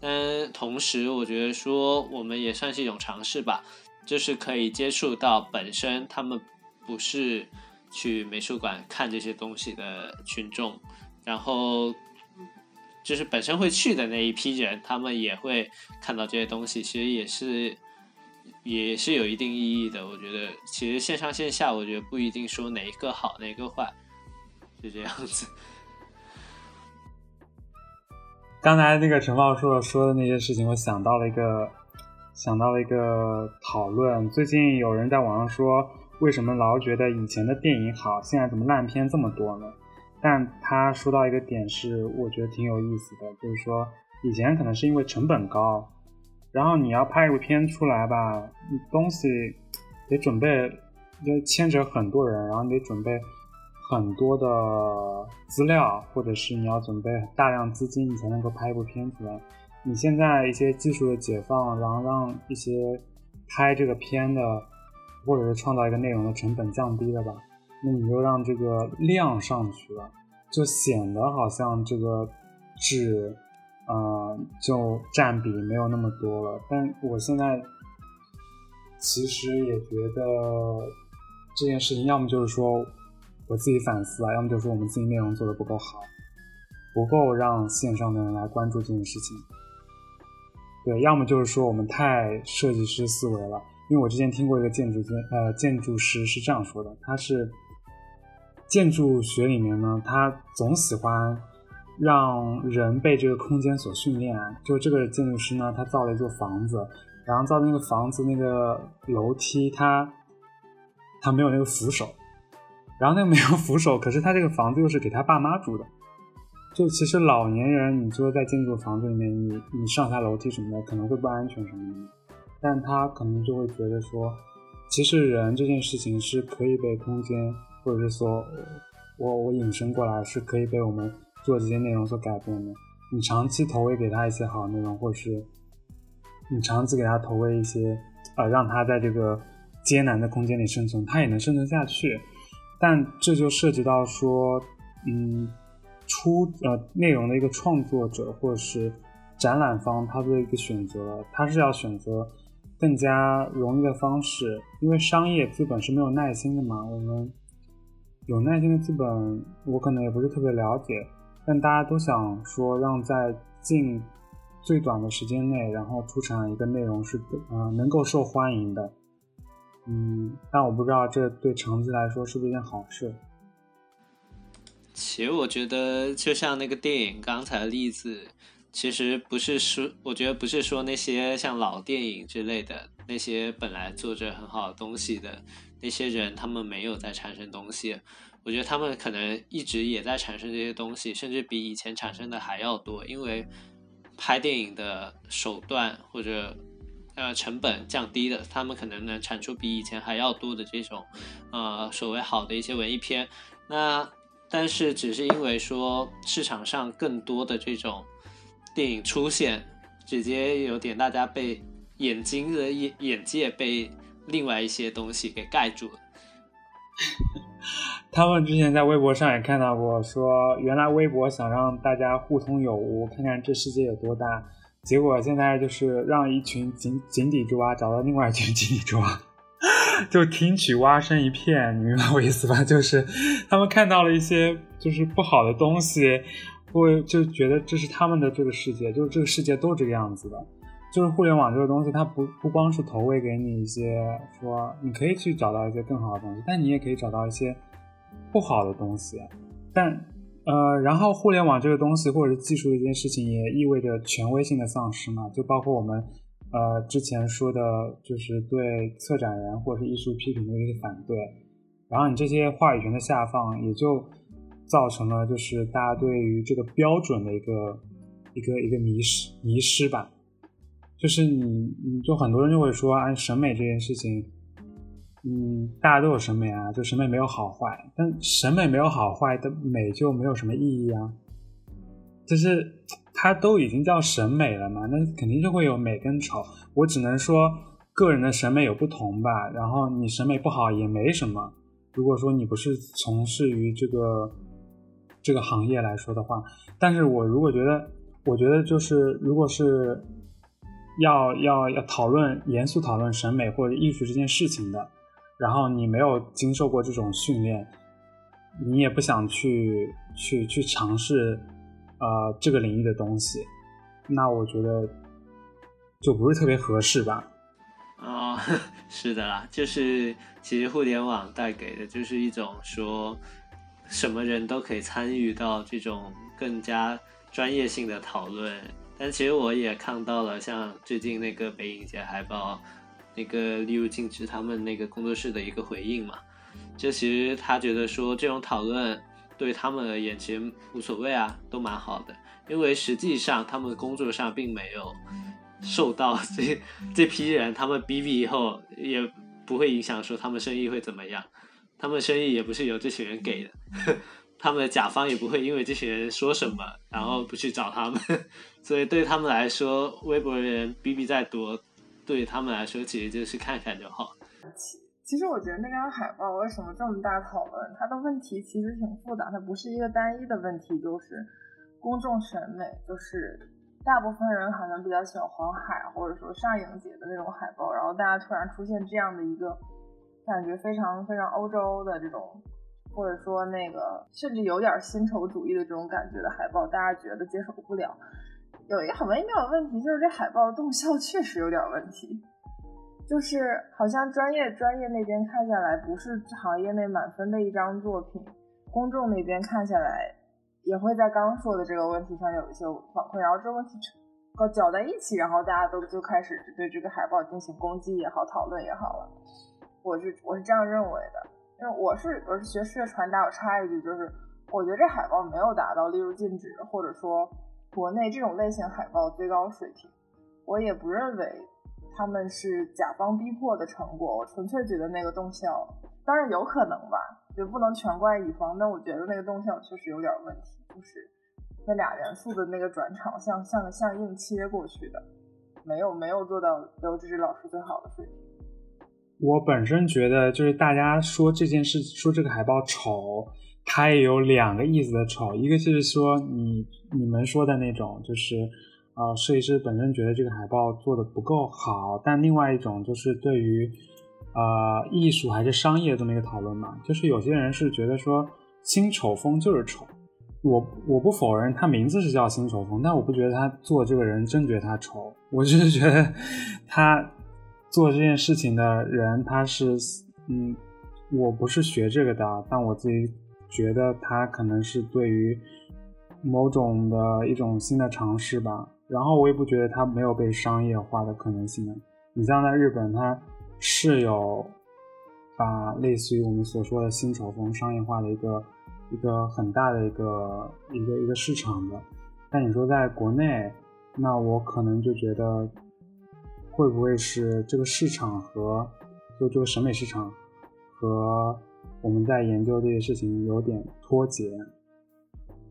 但同时我觉得说我们也算是一种尝试吧，就是可以接触到本身他们。不是去美术馆看这些东西的群众，然后就是本身会去的那一批人，他们也会看到这些东西，其实也是也是有一定意义的。我觉得，其实线上线下，我觉得不一定说哪一个好，哪一个坏，就这样子。刚才那个陈茂硕说的那些事情，我想到了一个想到了一个讨论，最近有人在网上说。为什么老觉得以前的电影好，现在怎么烂片这么多呢？但他说到一个点是，我觉得挺有意思的，就是说以前可能是因为成本高，然后你要拍一部片出来吧，东西得准备，就牵扯很多人，然后你得准备很多的资料，或者是你要准备大量资金，你才能够拍一部片出来。你现在一些技术的解放，然后让一些拍这个片的，或者是创造一个内容的成本降低了吧？那你就让这个量上去了，就显得好像这个质，呃，就占比没有那么多了。但我现在其实也觉得这件事情，要么就是说我自己反思啊，要么就是说我们自己内容做的不够好，不够让线上的人来关注这件事情。对，要么就是说我们太设计师思维了。因为我之前听过一个建筑建呃建筑师是这样说的，他是。建筑学里面呢，他总喜欢让人被这个空间所训练。就这个建筑师呢，他造了一座房子，然后造那个房子那个楼梯，他他没有那个扶手，然后那个没有扶手，可是他这个房子又是给他爸妈住的。就其实老年人，你说在建筑房子里面，你你上下楼梯什么的可能会不安全什么的，但他可能就会觉得说，其实人这件事情是可以被空间。或者是说，我我引申过来是可以被我们做这些内容所改变的。你长期投喂给他一些好内容，或是你长期给他投喂一些，呃，让他在这个艰难的空间里生存，他也能生存下去。但这就涉及到说，嗯，出呃内容的一个创作者或者是展览方他的一个选择，他是要选择更加容易的方式，因为商业资本是没有耐心的嘛，我们。有耐心的资本，我可能也不是特别了解，但大家都想说，让在近最短的时间内，然后出产一个内容是呃能够受欢迎的，嗯，但我不知道这对长期来说是不是一件好事。其实我觉得，就像那个电影刚才的例子，其实不是说，我觉得不是说那些像老电影之类的那些本来做着很好的东西的。那些人他们没有在产生东西，我觉得他们可能一直也在产生这些东西，甚至比以前产生的还要多。因为拍电影的手段或者呃成本降低了，他们可能能产出比以前还要多的这种呃所谓好的一些文艺片。那但是只是因为说市场上更多的这种电影出现，直接有点大家被眼睛的眼眼界被。另外一些东西给盖住了。他们之前在微博上也看到过，说原来微博想让大家互通有无，看看这世界有多大，结果现在就是让一群井井底之蛙找到另外一群井底之蛙，就听取蛙声一片，你明白我意思吧？就是他们看到了一些就是不好的东西，会就觉得这是他们的这个世界，就是这个世界都是这个样子的。就是互联网这个东西，它不不光是投喂给你一些说你可以去找到一些更好的东西，但你也可以找到一些不好的东西。但呃，然后互联网这个东西或者是技术这件事情，也意味着权威性的丧失嘛。就包括我们呃之前说的，就是对策展人或者是艺术批评的一些反对。然后你这些话语权的下放，也就造成了就是大家对于这个标准的一个一个一个迷失迷失吧。就是你，你就很多人就会说，啊审美这件事情，嗯，大家都有审美啊，就审美没有好坏，但审美没有好坏的美就没有什么意义啊。就是它都已经叫审美了嘛，那肯定就会有美跟丑。我只能说个人的审美有不同吧。然后你审美不好也没什么。如果说你不是从事于这个这个行业来说的话，但是我如果觉得，我觉得就是如果是。要要要讨论严肃讨论审美或者艺术这件事情的，然后你没有经受过这种训练，你也不想去去去尝试，呃，这个领域的东西，那我觉得就不是特别合适吧。哦，是的啦，就是其实互联网带给的就是一种说，什么人都可以参与到这种更加专业性的讨论。但其实我也看到了，像最近那个北影节海报，那个例如禁止他们那个工作室的一个回应嘛，就其实他觉得说这种讨论对他们而言其实无所谓啊，都蛮好的，因为实际上他们工作上并没有受到这 这批人他们比比以后也不会影响说他们生意会怎么样，他们生意也不是由这些人给的，他们的甲方也不会因为这些人说什么然后不去找他们，所以对他们来说，微博人比比再多，对他们来说其实就是看看就好。其实我觉得那张海报为什么这么大讨论？它的问题其实挺复杂，它不是一个单一的问题，就是公众审美，就是大部分人好像比较喜欢黄海或者说上影节的那种海报，然后大家突然出现这样的一个感觉非常非常欧洲的这种，或者说那个甚至有点新丑主义的这种感觉的海报，大家觉得接受不了。有一个很微妙的问题，就是这海报动效确实有点问题。就是好像专业专业那边看下来不是行业内满分的一张作品，公众那边看下来也会在刚说的这个问题上有一些反馈，然后这个问题搅在一起，然后大家都就开始对这个海报进行攻击也好，讨论也好了。我是我是这样认为的，因为我是我是学视觉传达，我插一句就是，我觉得这海报没有达到例如禁止或者说国内这种类型海报最高水平，我也不认为。他们是甲方逼迫的成果，我纯粹觉得那个动效，当然有可能吧，就不能全怪乙方，但我觉得那个动效确实有点问题，就是那俩元素的那个转场像像像硬切过去的，没有没有做到刘志志老师最好的水平。我本身觉得就是大家说这件事，说这个海报丑，它也有两个意思的丑，一个就是说你你们说的那种就是。呃，设计师本身觉得这个海报做的不够好，但另外一种就是对于呃艺术还是商业这么一个讨论嘛，就是有些人是觉得说新丑风就是丑，我我不否认他名字是叫新丑风，但我不觉得他做这个人真觉得他丑，我就是觉得他做这件事情的人他是嗯，我不是学这个的，但我自己觉得他可能是对于某种的一种新的尝试吧。然后我也不觉得它没有被商业化的可能性。你像在日本，它是有把类似于我们所说的新丑风商业化的一个一个很大的一个一个一个市场的。但你说在国内，那我可能就觉得会不会是这个市场和就这个审美市场和我们在研究这些事情有点脱节。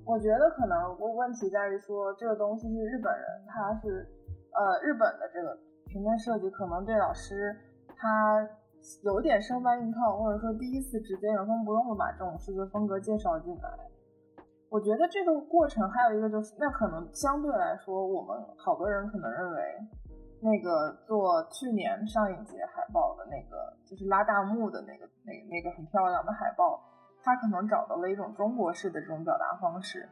我觉得可能问题在于说这个东西是日本人，他是呃日本的这个平面设计，可能对老师他有点生搬硬套，或者说第一次直接原封不动的把这种视觉风格介绍进来。我觉得这个过程还有一个就是，那可能相对来说，我们好多人可能认为那个做去年上影节海报的那个，就是拉大幕的那个那那个很漂亮的海报。他可能找到了一种中国式的这种表达方式，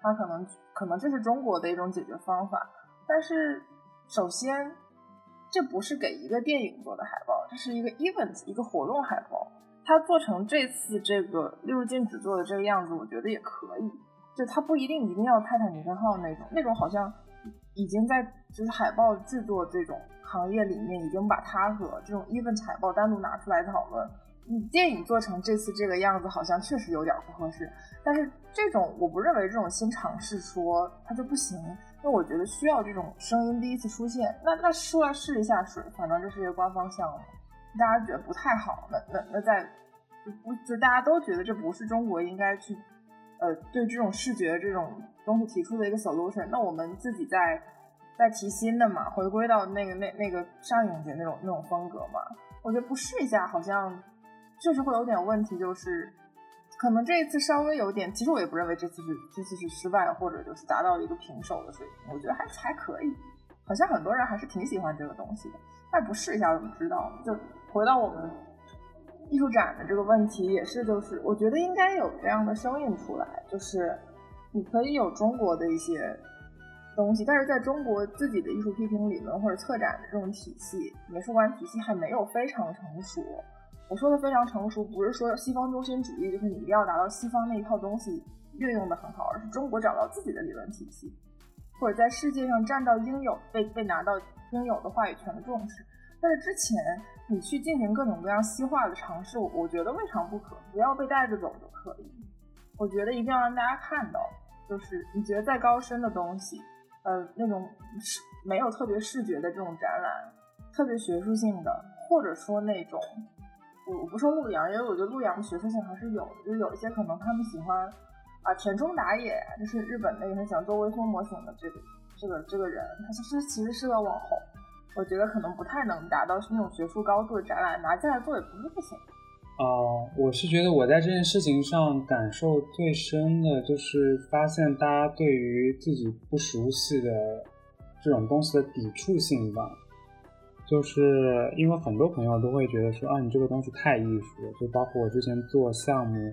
他可能可能这是中国的一种解决方法。但是，首先，这不是给一个电影做的海报，这是一个 event 一个活动海报。他做成这次这个例如禁止做的这个样子，我觉得也可以。就他不一定一定要泰坦尼克号那种，那种好像已经在就是海报制作这种行业里面已经把它和这种 event 海报单独拿出来讨论。你电影做成这次这个样子，好像确实有点不合适。但是这种我不认为这种新尝试说它就不行，因为我觉得需要这种声音第一次出现。那那出来试一下水，反正这是一个官方项目，大家觉得不太好，那那那在不就大家都觉得这不是中国应该去呃对这种视觉这种东西提出的一个 solution，那我们自己在在提新的嘛，回归到那个那那个上影节那种那种风格嘛，我觉得不试一下好像。确实会有点问题，就是可能这一次稍微有点，其实我也不认为这次是这次是失败，或者就是达到一个平手的水平，我觉得还还可以，好像很多人还是挺喜欢这个东西的，但不试一下怎么知道？就回到我们艺术展的这个问题，也是就是我觉得应该有这样的声音出来，就是你可以有中国的一些东西，但是在中国自己的艺术批评理论或者策展的这种体系、美术馆体系还没有非常成熟。我说的非常成熟，不是说西方中心主义，就是你一定要达到西方那一套东西运用的很好，而是中国找到自己的理论体系，或者在世界上占到应有被被拿到应有的话语权的重视。但是之前你去进行各种各样西化的尝试，我觉得未尝不可，不要被带着走就可以。我觉得一定要让大家看到，就是你觉得再高深的东西，呃，那种没有特别视觉的这种展览，特别学术性的，或者说那种，我我不说陆阳，因为我觉得陆阳的学术性还是有的，就有一些可能他们喜欢啊田中打野，就是日本那个很喜欢做微缩模型的这个这个这个人，他其实其实是个网红，我觉得可能不太能达到是那种学术高度的展览，拿进来做也不是不行。哦，我是觉得我在这件事情上感受最深的就是发现大家对于自己不熟悉的这种东西的抵触性吧，就是因为很多朋友都会觉得说啊，你这个东西太艺术了，就包括我之前做项目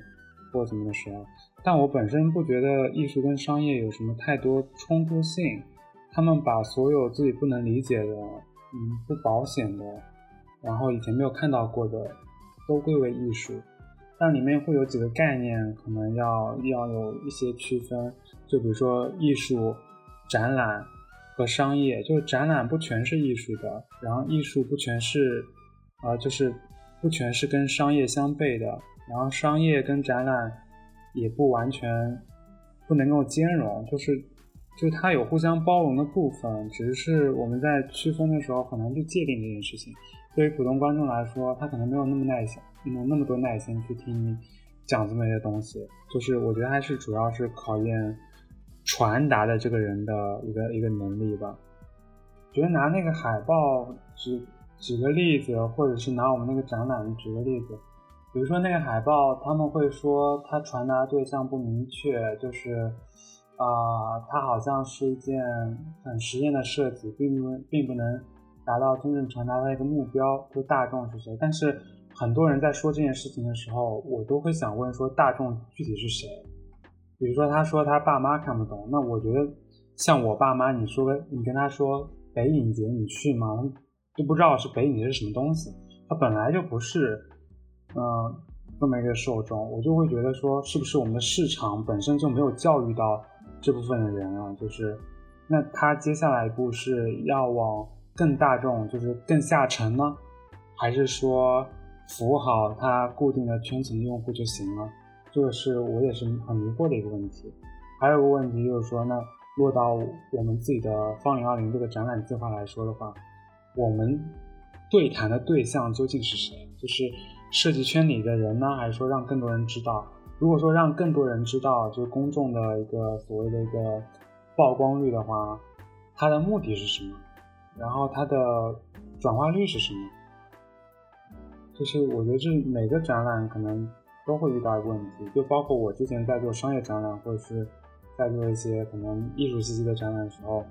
或什么的时候，但我本身不觉得艺术跟商业有什么太多冲突性，他们把所有自己不能理解的，嗯，不保险的，然后以前没有看到过的。都归为艺术，但里面会有几个概念，可能要要有一些区分。就比如说艺术、展览和商业，就是展览不全是艺术的，然后艺术不全是，呃，就是不全是跟商业相悖的，然后商业跟展览也不完全不能够兼容，就是就它有互相包容的部分，只是我们在区分的时候很难去界定这件事情。对于普通观众来说，他可能没有那么耐心，没有那么多耐心去听你讲这么一些东西。就是我觉得还是主要是考验传达的这个人的一个一个能力吧。觉得拿那个海报举举个例子，或者是拿我们那个展览举个例子，比如说那个海报，他们会说它传达对象不明确，就是啊，它好像是一件很实验的设计，并不并不能。达到真正传达的一个目标，就大众是谁？但是很多人在说这件事情的时候，我都会想问说，大众具体是谁？比如说他说他爸妈看不懂，那我觉得像我爸妈，你说你跟他说北影节你去吗？都不知道是北影节是什么东西，他本来就不是嗯这么一个受众，我就会觉得说，是不是我们的市场本身就没有教育到这部分的人啊？就是那他接下来一步是要往。更大众就是更下沉呢，还是说服务好它固定的圈层用户就行了？这个是我也是很迷惑的一个问题。还有个问题就是说，那落到我们自己的方零二零这个展览计划来说的话，我们对谈的对象究竟是谁？就是设计圈里的人呢，还是说让更多人知道？如果说让更多人知道，就是公众的一个所谓的一个曝光率的话，它的目的是什么？然后它的转化率是什么？就是我觉得这每个展览可能都会遇到一个问题，就包括我之前在做商业展览，或者是在做一些可能艺术气息的展览的时候，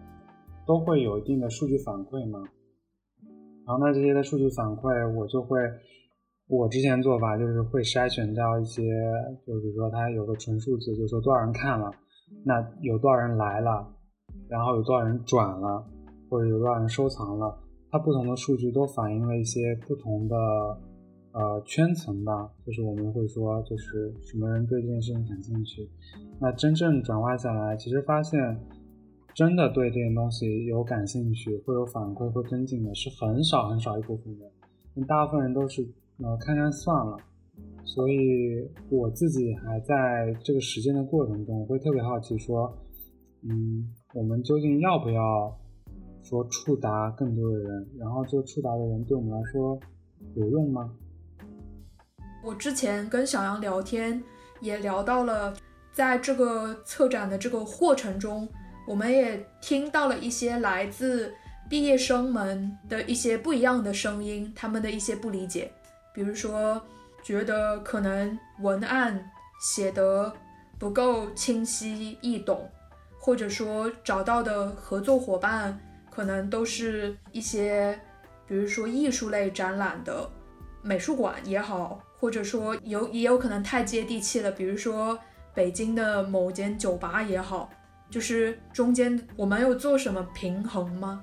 都会有一定的数据反馈嘛。然后那这些的数据反馈，我就会，我之前做法就是会筛选掉一些，就比如说它有个纯数字，就是说多少人看了，那有多少人来了，然后有多少人转了。或者有多少人收藏了，它不同的数据都反映了一些不同的呃圈层吧，就是我们会说，就是什么人对这件事情感兴趣。那真正转化下来，其实发现真的对这件东西有感兴趣，会有反馈，会跟进的是很少很少一部分人，大部分人都是呃看看算了。所以我自己还在这个实践的过程中，我会特别好奇说，嗯，我们究竟要不要？说触达更多的人，然后这触达的人对我们来说有用吗？我之前跟小杨聊天，也聊到了，在这个策展的这个过程中，我们也听到了一些来自毕业生们的一些不一样的声音，他们的一些不理解，比如说觉得可能文案写得不够清晰易懂，或者说找到的合作伙伴。可能都是一些，比如说艺术类展览的美术馆也好，或者说有也有可能太接地气了，比如说北京的某间酒吧也好，就是中间我们有做什么平衡吗？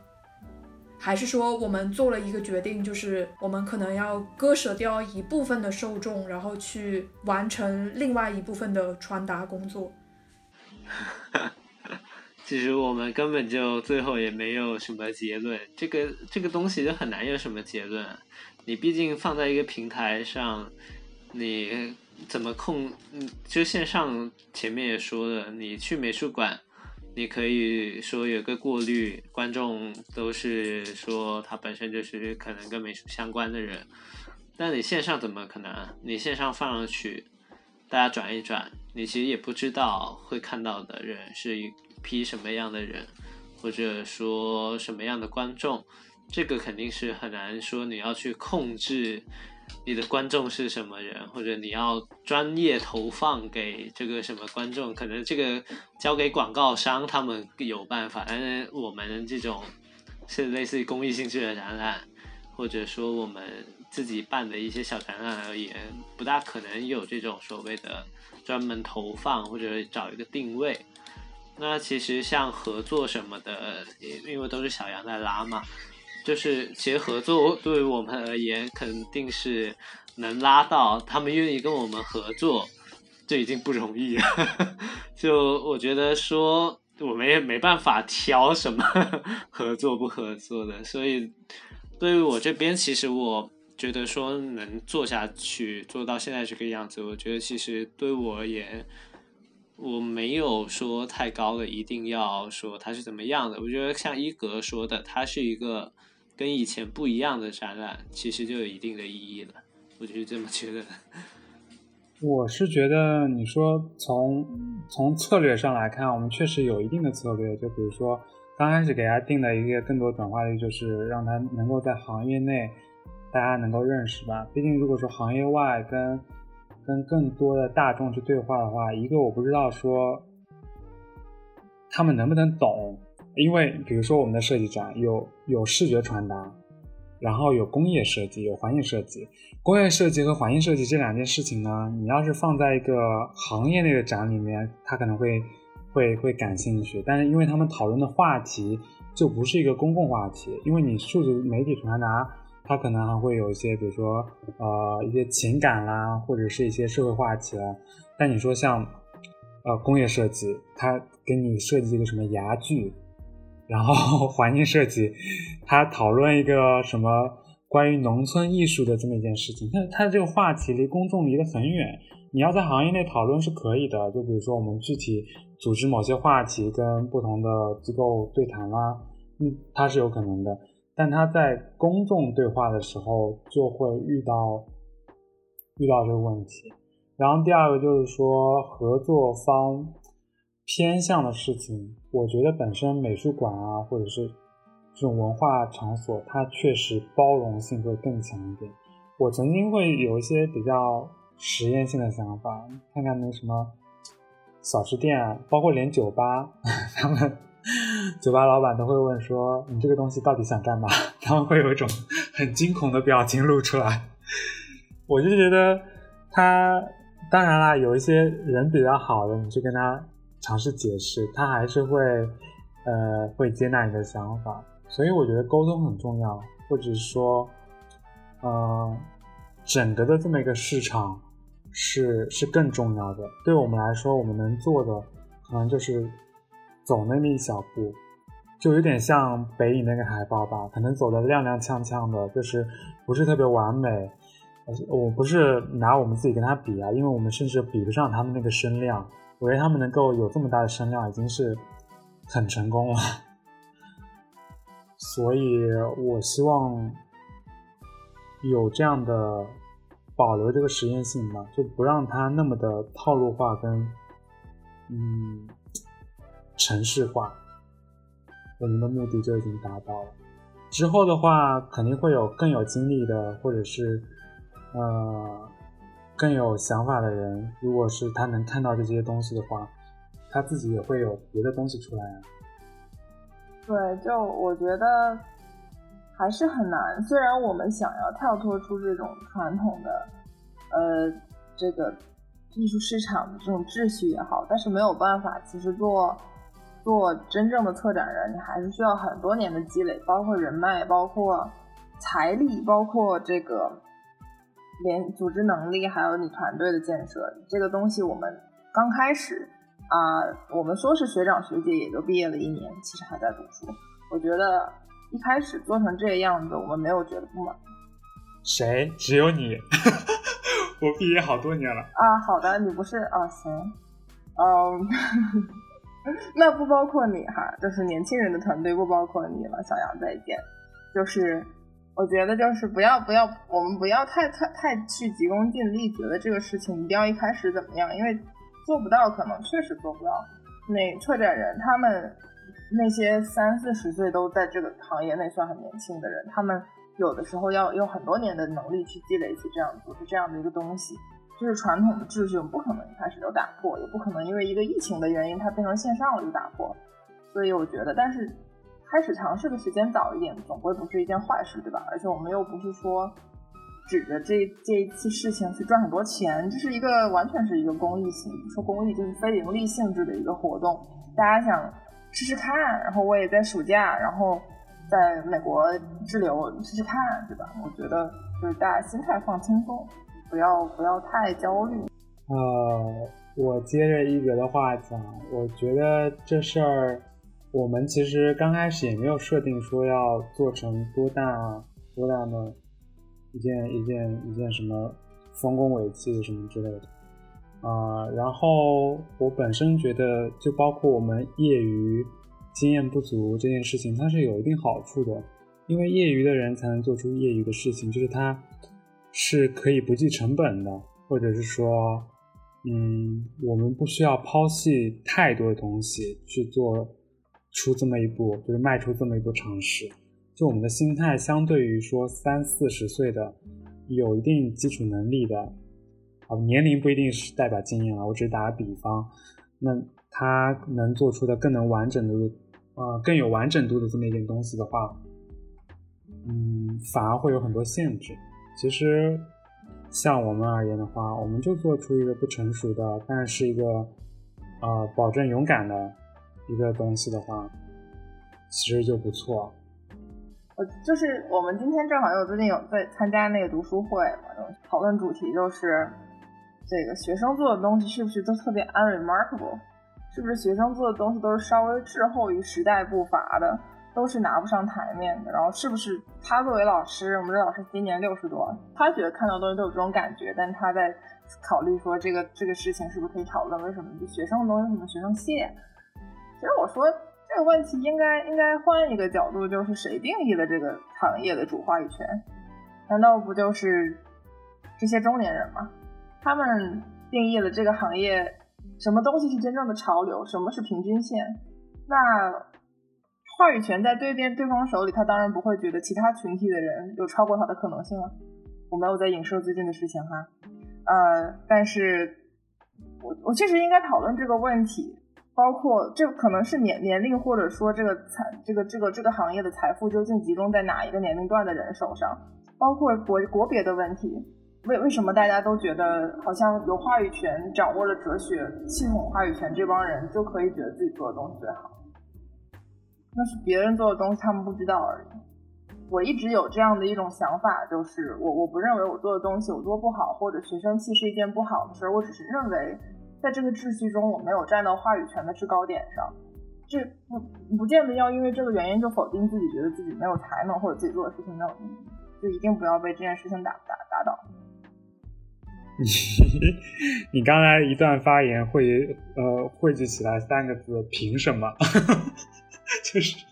还是说我们做了一个决定，就是我们可能要割舍掉一部分的受众，然后去完成另外一部分的传达工作？其实我们根本就最后也没有什么结论，这个这个东西就很难有什么结论。你毕竟放在一个平台上，你怎么控？嗯，就线上前面也说了，你去美术馆，你可以说有个过滤，观众都是说他本身就是可能跟美术相关的人，但你线上怎么可能？你线上放上去，大家转一转，你其实也不知道会看到的人是一批什么样的人，或者说什么样的观众，这个肯定是很难说你要去控制。你的观众是什么人，或者你要专业投放给这个什么观众，可能这个交给广告商他们有办法，但是我们这种是类似于公益性质的展览，或者说我们自己办的一些小展览而言，不大可能有这种所谓的专门投放或者找一个定位。那其实像合作什么的，因为都是小杨在拉嘛。就是其实合作对于我们而言，肯定是能拉到他们愿意跟我们合作，就已经不容易了。就我觉得说，我们也没办法挑什么合作不合作的，所以对于我这边，其实我觉得说能做下去，做到现在这个样子，我觉得其实对我而言，我没有说太高的一定要说它是怎么样的。我觉得像一格说的，它是一个。跟以前不一样的展览，其实就有一定的意义了，我就是这么觉得。我是觉得，你说从从策略上来看，我们确实有一定的策略。就比如说，刚开始给他定的一个更多转化率，就是让他能够在行业内大家能够认识吧。毕竟，如果说行业外跟跟更多的大众去对话的话，一个我不知道说他们能不能懂。因为比如说我们的设计展有有视觉传达，然后有工业设计，有环境设计。工业设计和环境设计这两件事情呢，你要是放在一个行业内的展里面，他可能会会会感兴趣。但是因为他们讨论的话题就不是一个公共话题，因为你数字媒体传达，它可能还会有一些，比如说呃一些情感啦，或者是一些社会话题啦。但你说像呃工业设计，它给你设计一个什么牙具？然后 环境设计，他讨论一个什么关于农村艺术的这么一件事情，他他这个话题离公众离得很远。你要在行业内讨论是可以的，就比如说我们具体组织某些话题跟不同的机构对谈啦，嗯，它是有可能的。但他在公众对话的时候就会遇到遇到这个问题。然后第二个就是说合作方偏向的事情。我觉得本身美术馆啊，或者是这种文化场所，它确实包容性会更强一点。我曾经会有一些比较实验性的想法，看看那什么小吃店，包括连酒吧，他们酒吧老板都会问说：“你这个东西到底想干嘛？” 他们会有一种很惊恐的表情露出来。我就觉得他，当然啦，有一些人比较好的，你去跟他。尝试解释，他还是会，呃，会接纳你的想法，所以我觉得沟通很重要，或者说，呃，整个的这么一个市场是是更重要的。对我们来说，我们能做的可能就是走那么一小步，就有点像北影那个海报吧，可能走的踉踉跄跄的，就是不是特别完美。我不是拿我们自己跟他比啊，因为我们甚至比不上他们那个声量。我觉得他们能够有这么大的声量，已经是很成功了。所以我希望有这样的保留这个实验性吧，就不让它那么的套路化跟嗯程式化。我们的目的就已经达到了。之后的话，肯定会有更有精力的，或者是呃。更有想法的人，如果是他能看到这些东西的话，他自己也会有别的东西出来啊。对，就我觉得还是很难。虽然我们想要跳脱出这种传统的，呃，这个艺术市场的这种秩序也好，但是没有办法。其实做做真正的策展人，你还是需要很多年的积累，包括人脉，包括财力，包括这个。连组织能力，还有你团队的建设，这个东西我们刚开始啊，我们说是学长学姐，也就毕业了一年，其实还在读书。我觉得一开始做成这个样子，我们没有觉得不满。谁？只有你？我毕业好多年了啊。好的，你不是啊？行。嗯，那不包括你哈，就是年轻人的团队不包括你了。小杨再见。就是我觉得就是不要不要，我们不要太太太去急功近利，觉得这个事情一定要一开始怎么样，因为做不到，可能确实做不到。那策展人他们那些三四十岁都在这个行业内算很年轻的人，他们有的时候要用很多年的能力去积累起这样组织这样的一个东西。就是传统的秩序，我们不可能一开始就打破，也不可能因为一个疫情的原因，它变成线上了就打破。所以我觉得，但是开始尝试的时间早一点，总归不是一件坏事，对吧？而且我们又不是说指着这这一次事情去赚很多钱，这是一个完全是一个公益性，说公益就是非盈利性质的一个活动。大家想试试看，然后我也在暑假，然后在美国滞留试试看，对吧？我觉得就是大家心态放轻松。不要不要太焦虑。呃，我接着一哲的话讲，我觉得这事儿，我们其实刚开始也没有设定说要做成多大多大的一件一件一件什么丰功伟绩什么之类的。啊，然后我本身觉得，就包括我们业余经验不足这件事情，它是有一定好处的，因为业余的人才能做出业余的事情，就是他。是可以不计成本的，或者是说，嗯，我们不需要抛弃太多的东西去做出这么一步，就是迈出这么一步尝试。就我们的心态，相对于说三四十岁的有一定基础能力的，啊，年龄不一定是代表经验了，我只是打个比方，那他能做出的更能完整的，呃，更有完整度的这么一件东西的话，嗯，反而会有很多限制。其实，像我们而言的话，我们就做出一个不成熟的，但是一个，呃，保证勇敢的一个东西的话，其实就不错。我就是我们今天正好，因为我最近有在参加那个读书会嘛，讨论主题就是这个学生做的东西是不是都特别 unremarkable，是不是学生做的东西都是稍微滞后于时代步伐的？都是拿不上台面的，然后是不是他作为老师，我们这老师今年六十多，他觉得看到东西都有这种感觉，但他在考虑说这个这个事情是不是可以讨论？为什么就学生的东西为什么学生谢？其实我说这个问题应该应该换一个角度，就是谁定义了这个行业的主话语权？难道不就是这些中年人吗？他们定义了这个行业什么东西是真正的潮流，什么是平均线？那。话语权在对面对方手里，他当然不会觉得其他群体的人有超过他的可能性了。我没有在影射最近的事情哈，呃，但是我我确实应该讨论这个问题，包括这可能是年年龄，或者说这个财这个这个这个行业的财富究竟集中在哪一个年龄段的人手上，包括国国别的问题，为为什么大家都觉得好像有话语权、掌握了哲学系统话语权这帮人就可以觉得自己做的东西最好？那是别人做的东西，他们不知道而已。我一直有这样的一种想法，就是我我不认为我做的东西有多不好，或者学生气是一件不好的事儿。我只是认为，在这个秩序中，我没有站到话语权的制高点上。这不不见得要因为这个原因就否定自己，觉得自己没有才能或者自己做的事情没有意义，就一定不要被这件事情打打打倒。你 你刚才一段发言汇呃汇聚起来三个字：凭什么？就是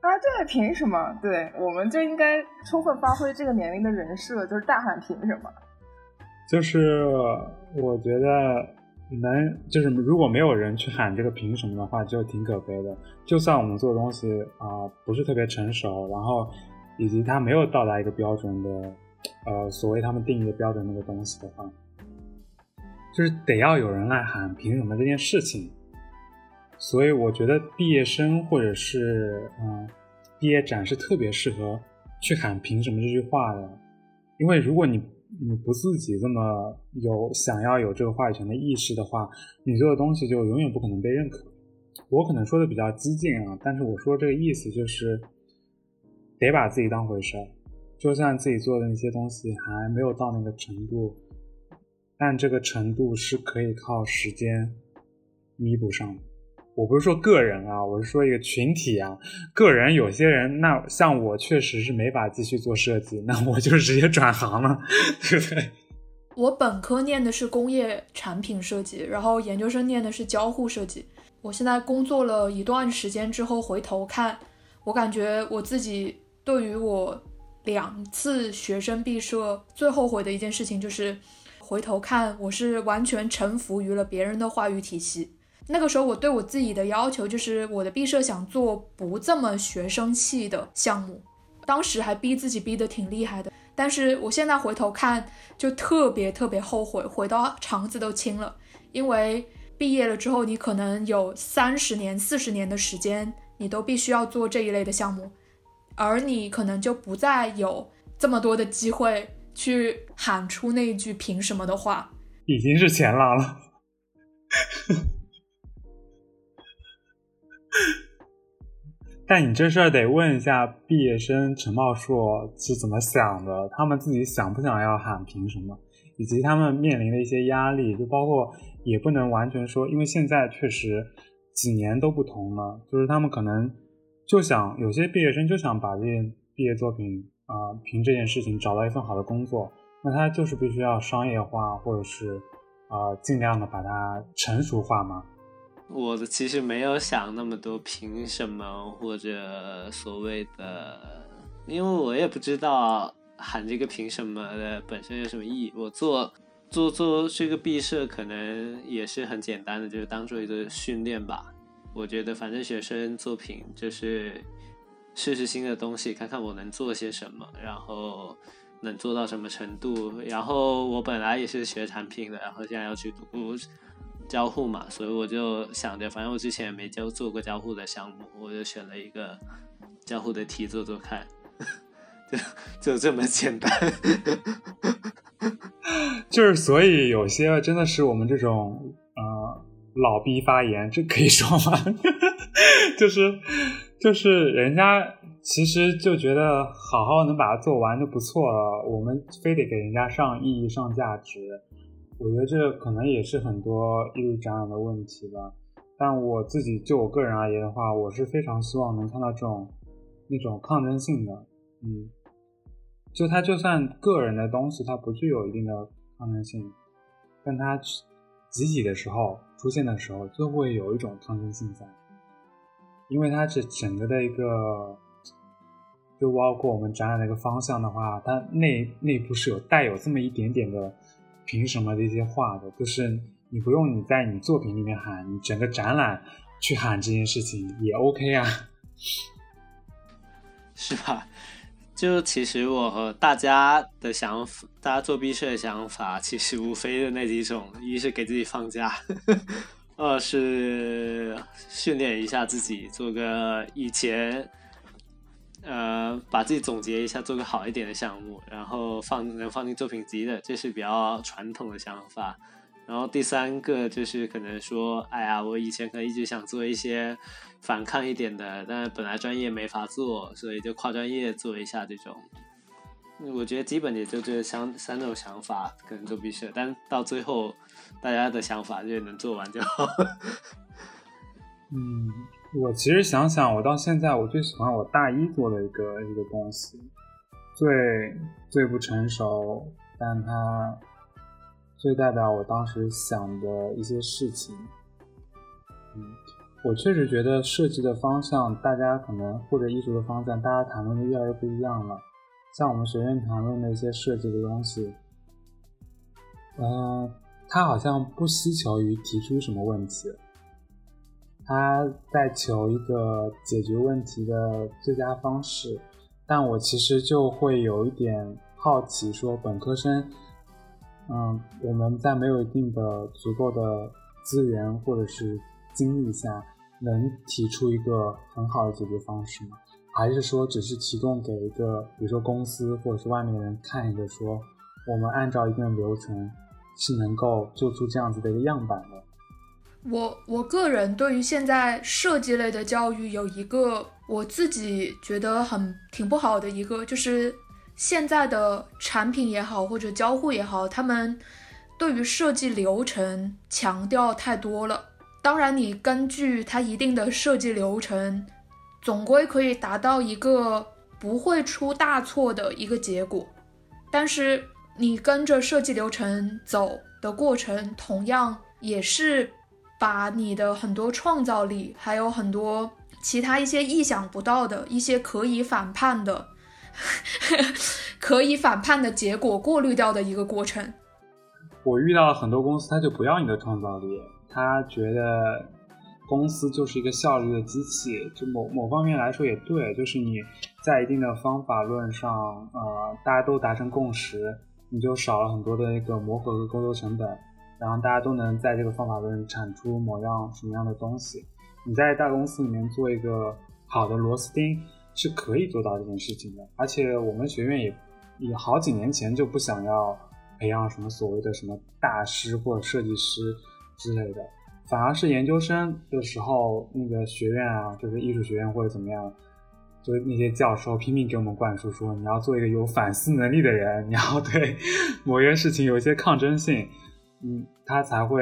啊，对，凭什么？对，我们就应该充分发挥这个年龄的人设，就是大喊凭什么？就是我觉得能，就是如果没有人去喊这个凭什么的话，就挺可悲的。就算我们做的东西啊不是特别成熟，然后以及它没有到达一个标准的，呃，所谓他们定义的标准那个东西的话，就是得要有人来喊凭什么这件事情。所以我觉得毕业生或者是嗯毕业展是特别适合去喊凭什么这句话的，因为如果你你不自己这么有想要有这个话语权的意识的话，你做的东西就永远不可能被认可。我可能说的比较激进啊，但是我说这个意思就是得把自己当回事儿，就算自己做的那些东西还没有到那个程度，但这个程度是可以靠时间弥补上的。我不是说个人啊，我是说一个群体啊。个人有些人，那像我确实是没法继续做设计，那我就直接转行了，对不对？我本科念的是工业产品设计，然后研究生念的是交互设计。我现在工作了一段时间之后回头看，我感觉我自己对于我两次学生毕设最后悔的一件事情就是，回头看我是完全臣服于了别人的话语体系。那个时候我对我自己的要求就是我的毕设想做不这么学生气的项目，当时还逼自己逼得挺厉害的。但是我现在回头看，就特别特别后悔，悔到肠子都青了。因为毕业了之后，你可能有三十年、四十年的时间，你都必须要做这一类的项目，而你可能就不再有这么多的机会去喊出那一句“凭什么”的话。已经是前浪了。但你这事儿得问一下毕业生陈茂硕是怎么想的，他们自己想不想要喊凭什么，以及他们面临的一些压力，就包括也不能完全说，因为现在确实几年都不同了，就是他们可能就想有些毕业生就想把这毕业作品啊凭这件事情找到一份好的工作，那他就是必须要商业化，或者是啊尽量的把它成熟化嘛。我的其实没有想那么多，凭什么或者所谓的，因为我也不知道喊这个凭什么的本身有什么意义。我做做做这个毕设可能也是很简单的，就是当做一个训练吧。我觉得反正学生作品就是试试新的东西，看看我能做些什么，然后能做到什么程度。然后我本来也是学产品的，然后现在要去读。交互嘛，所以我就想着，反正我之前也没交做过交互的项目，我就选了一个交互的题做做看，就就这么简单。就是，所以有些真的是我们这种呃老逼发言，这可以说吗？就是就是人家其实就觉得好好能把它做完就不错了，我们非得给人家上意义、上价值。我觉得这可能也是很多艺术展览的问题吧，但我自己就我个人而言的话，我是非常希望能看到这种那种抗争性的，嗯，就它就算个人的东西，它不具有一定的抗争性，但它集体的时候出现的时候，就会有一种抗争性在，因为它是整个的一个，就包括我们展览的一个方向的话，它内内部是有带有这么一点点的。凭什么的一些话的，就是你不用你在你作品里面喊，你整个展览去喊这件事情也 OK 啊，是吧？就其实我和大家的想法，大家做毕设的想法，其实无非的那几种：一是给自己放假，二是训练一下自己，做个以前。呃，把自己总结一下，做个好一点的项目，然后放能放进作品集的，这是比较传统的想法。然后第三个就是可能说，哎呀，我以前可能一直想做一些反抗一点的，但是本来专业没法做，所以就跨专业做一下这种。我觉得基本也就这三三种想法可能做毕设，但到最后大家的想法就能做完就好。嗯。我其实想想，我到现在我最喜欢我大一做的一个一个东西，最最不成熟，但它最代表我当时想的一些事情。嗯，我确实觉得设计的方向，大家可能或者艺术的方向，大家谈论的越来越不一样了。像我们学院谈论的一些设计的东西，嗯，它好像不希求于提出什么问题。他在求一个解决问题的最佳方式，但我其实就会有一点好奇，说本科生，嗯，我们在没有一定的足够的资源或者是精力下，能提出一个很好的解决方式吗？还是说只是提供给一个，比如说公司或者是外面的人看一个，说我们按照一定的流程是能够做出这样子的一个样板的？我我个人对于现在设计类的教育有一个我自己觉得很挺不好的一个，就是现在的产品也好或者交互也好，他们对于设计流程强调太多了。当然，你根据它一定的设计流程，总归可以达到一个不会出大错的一个结果。但是你跟着设计流程走的过程，同样也是。把你的很多创造力，还有很多其他一些意想不到的一些可以反叛的、可以反叛的结果过滤掉的一个过程。我遇到了很多公司，他就不要你的创造力，他觉得公司就是一个效率的机器。就某某方面来说也对，就是你在一定的方法论上，呃，大家都达成共识，你就少了很多的一个磨合和沟通成本，然后大家都能在这个方法论产出某样什么样的东西。你在大公司里面做一个好的螺丝钉是可以做到这件事情的，而且我们学院也也好几年前就不想要。培养什么所谓的什么大师或者设计师之类的，反而是研究生的时候，那个学院啊，就是艺术学院或者怎么样，就是那些教授拼命给我们灌输说，你要做一个有反思能力的人，你要对某件事情有一些抗争性，嗯，他才会，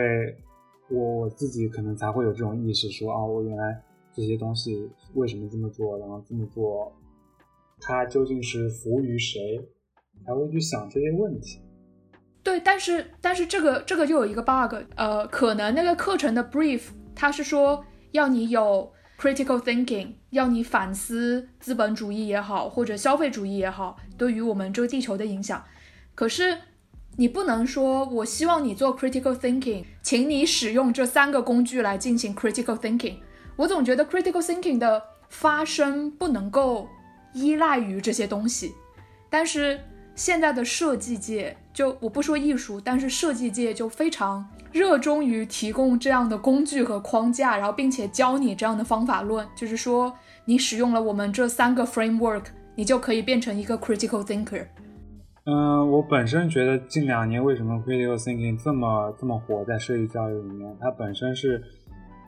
我我自己可能才会有这种意识，说啊，我原来这些东西为什么这么做，然后这么做，它究竟是服务于谁，才会去想这些问题。对，但是但是这个这个就有一个 bug，呃，可能那个课程的 brief 它是说要你有 critical thinking，要你反思资本主义也好，或者消费主义也好，对于我们这个地球的影响。可是你不能说我希望你做 critical thinking，请你使用这三个工具来进行 critical thinking。我总觉得 critical thinking 的发生不能够依赖于这些东西，但是。现在的设计界，就我不说艺术，但是设计界就非常热衷于提供这样的工具和框架，然后并且教你这样的方法论，就是说你使用了我们这三个 framework，你就可以变成一个 critical thinker。嗯，我本身觉得近两年为什么 critical thinking 这么这么火在设计教育里面，它本身是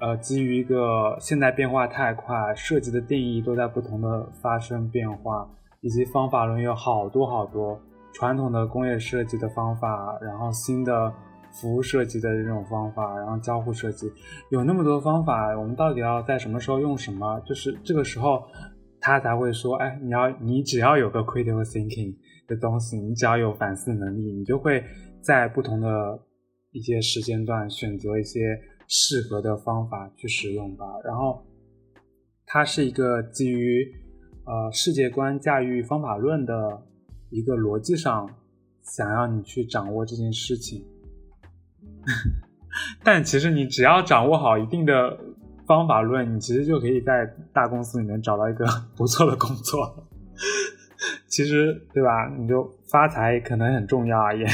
呃基于一个现在变化太快，设计的定义都在不同的发生变化。以及方法论有好多好多，传统的工业设计的方法，然后新的服务设计的这种方法，然后交互设计，有那么多方法，我们到底要在什么时候用什么？就是这个时候，他才会说，哎，你要你只要有个 critical thinking 的东西，你只要有反思能力，你就会在不同的一些时间段选择一些适合的方法去使用吧。然后，它是一个基于。呃，世界观驾驭方法论的一个逻辑上，想要你去掌握这件事情，但其实你只要掌握好一定的方法论，你其实就可以在大公司里面找到一个 不错的工作。其实，对吧？你就发财可能很重要啊，也。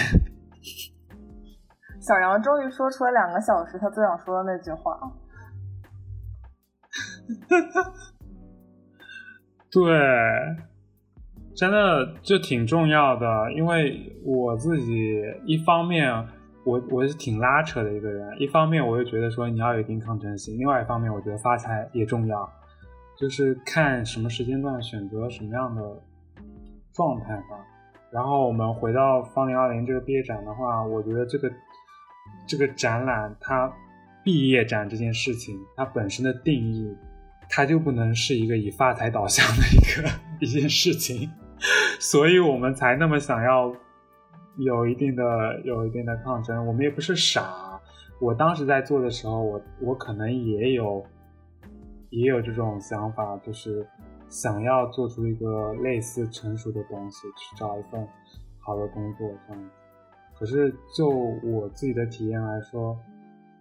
小杨终于说出了两个小时他最想说的那句话。对，真的就挺重要的，因为我自己一方面我我是挺拉扯的一个人，一方面我又觉得说你要有一定抗争性，另外一方面我觉得发财也重要，就是看什么时间段选择什么样的状态吧。然后我们回到方零二零这个毕业展的话，我觉得这个这个展览它毕业展这件事情它本身的定义。它就不能是一个以发财导向的一个 一件事情，所以我们才那么想要有一定的有一定的抗争。我们也不是傻，我当时在做的时候，我我可能也有也有这种想法，就是想要做出一个类似成熟的东西，去找一份好的工作这样子。可是就我自己的体验来说。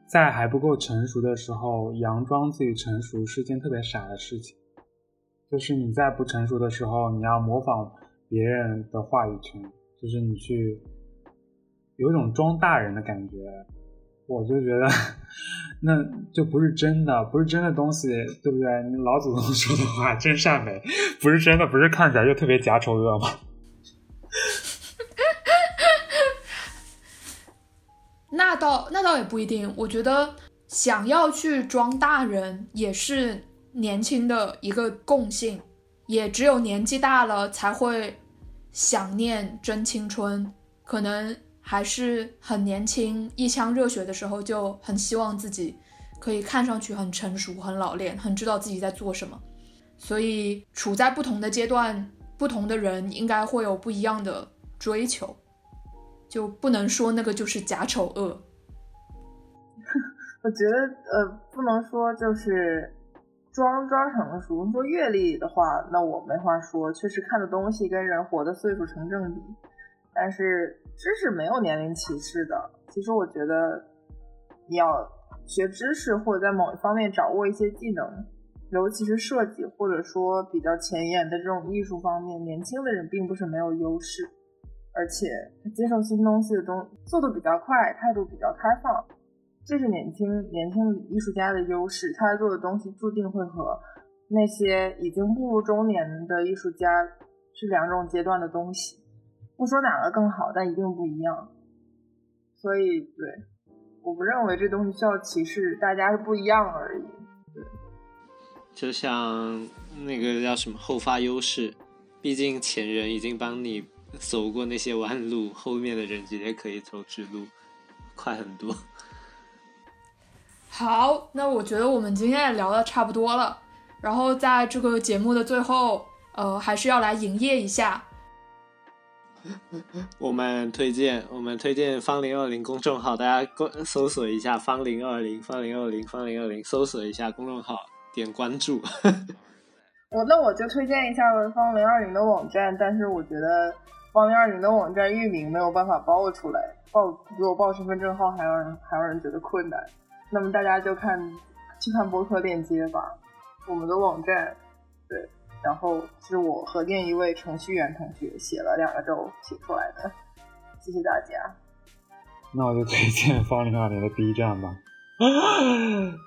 在还不够成熟的时候，佯装自己成熟是件特别傻的事情。就是你在不成熟的时候，你要模仿别人的话语权，就是你去有一种装大人的感觉。我就觉得那就不是真的，不是真的东西，对不对？你老祖宗说的话，真善美，不是真的，不是看起来就特别假丑恶吗？那倒那倒也不一定，我觉得想要去装大人也是年轻的一个共性，也只有年纪大了才会想念真青春，可能还是很年轻、一腔热血的时候就很希望自己可以看上去很成熟、很老练、很知道自己在做什么，所以处在不同的阶段，不同的人应该会有不一样的追求。就不能说那个就是假丑恶。我觉得呃，不能说就是装装成熟。说阅历的话，那我没话说，确实看的东西跟人活的岁数成正比。但是知识没有年龄歧视的。其实我觉得你要学知识或者在某一方面掌握一些技能，尤其是设计或者说比较前沿的这种艺术方面，年轻的人并不是没有优势，而且接受新东西的东速度比较快，态度比较开放，这是年轻年轻艺术家的优势。他做的东西注定会和那些已经步入中年的艺术家是两种阶段的东西。不说哪个更好，但一定不一样。所以，对，我不认为这东西需要歧视，大家是不一样而已。对，就像那个叫什么后发优势，毕竟前人已经帮你走过那些弯路，后面的人直接可以走直路，快很多。好，那我觉得我们今天也聊的差不多了，然后在这个节目的最后，呃，还是要来营业一下。我们推荐，我们推荐方零二零公众号，大家关搜索一下方零二零，方零二零，方零二零，搜索一下公众号，点关注。我那我就推荐一下方零二零的网站，但是我觉得方零二零的网站域名没有办法报出来，报给我报身份证号还让人还让人觉得困难。那么大家就看去看博客链接吧，我们的网站，对。然后是我和另一位程序员同学写了两个周写出来的，谢谢大家。那我就推荐方零二零的 B 站吧。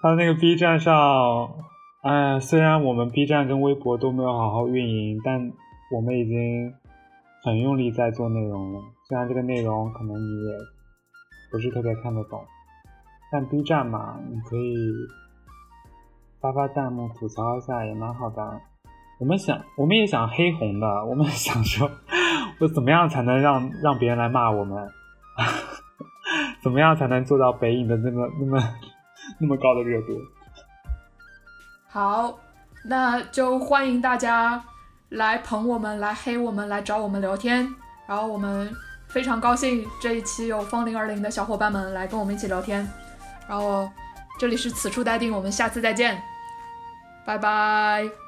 他那个 B 站上，哎，虽然我们 B 站跟微博都没有好好运营，但我们已经很用力在做内容了。虽然这个内容可能你也不是特别看得懂，但 B 站嘛，你可以发发弹幕吐槽一下，也蛮好的。我们想，我们也想黑红的。我们 想说，我怎么样才能让让别人来骂我们？怎么样才能做到北影的那么那么那么高的热度？好，那就欢迎大家来捧我们，来黑我们，来找我们聊天。然后我们非常高兴这一期有方零二零的小伙伴们来跟我们一起聊天。然后这里是此处待定，我们下次再见，拜拜。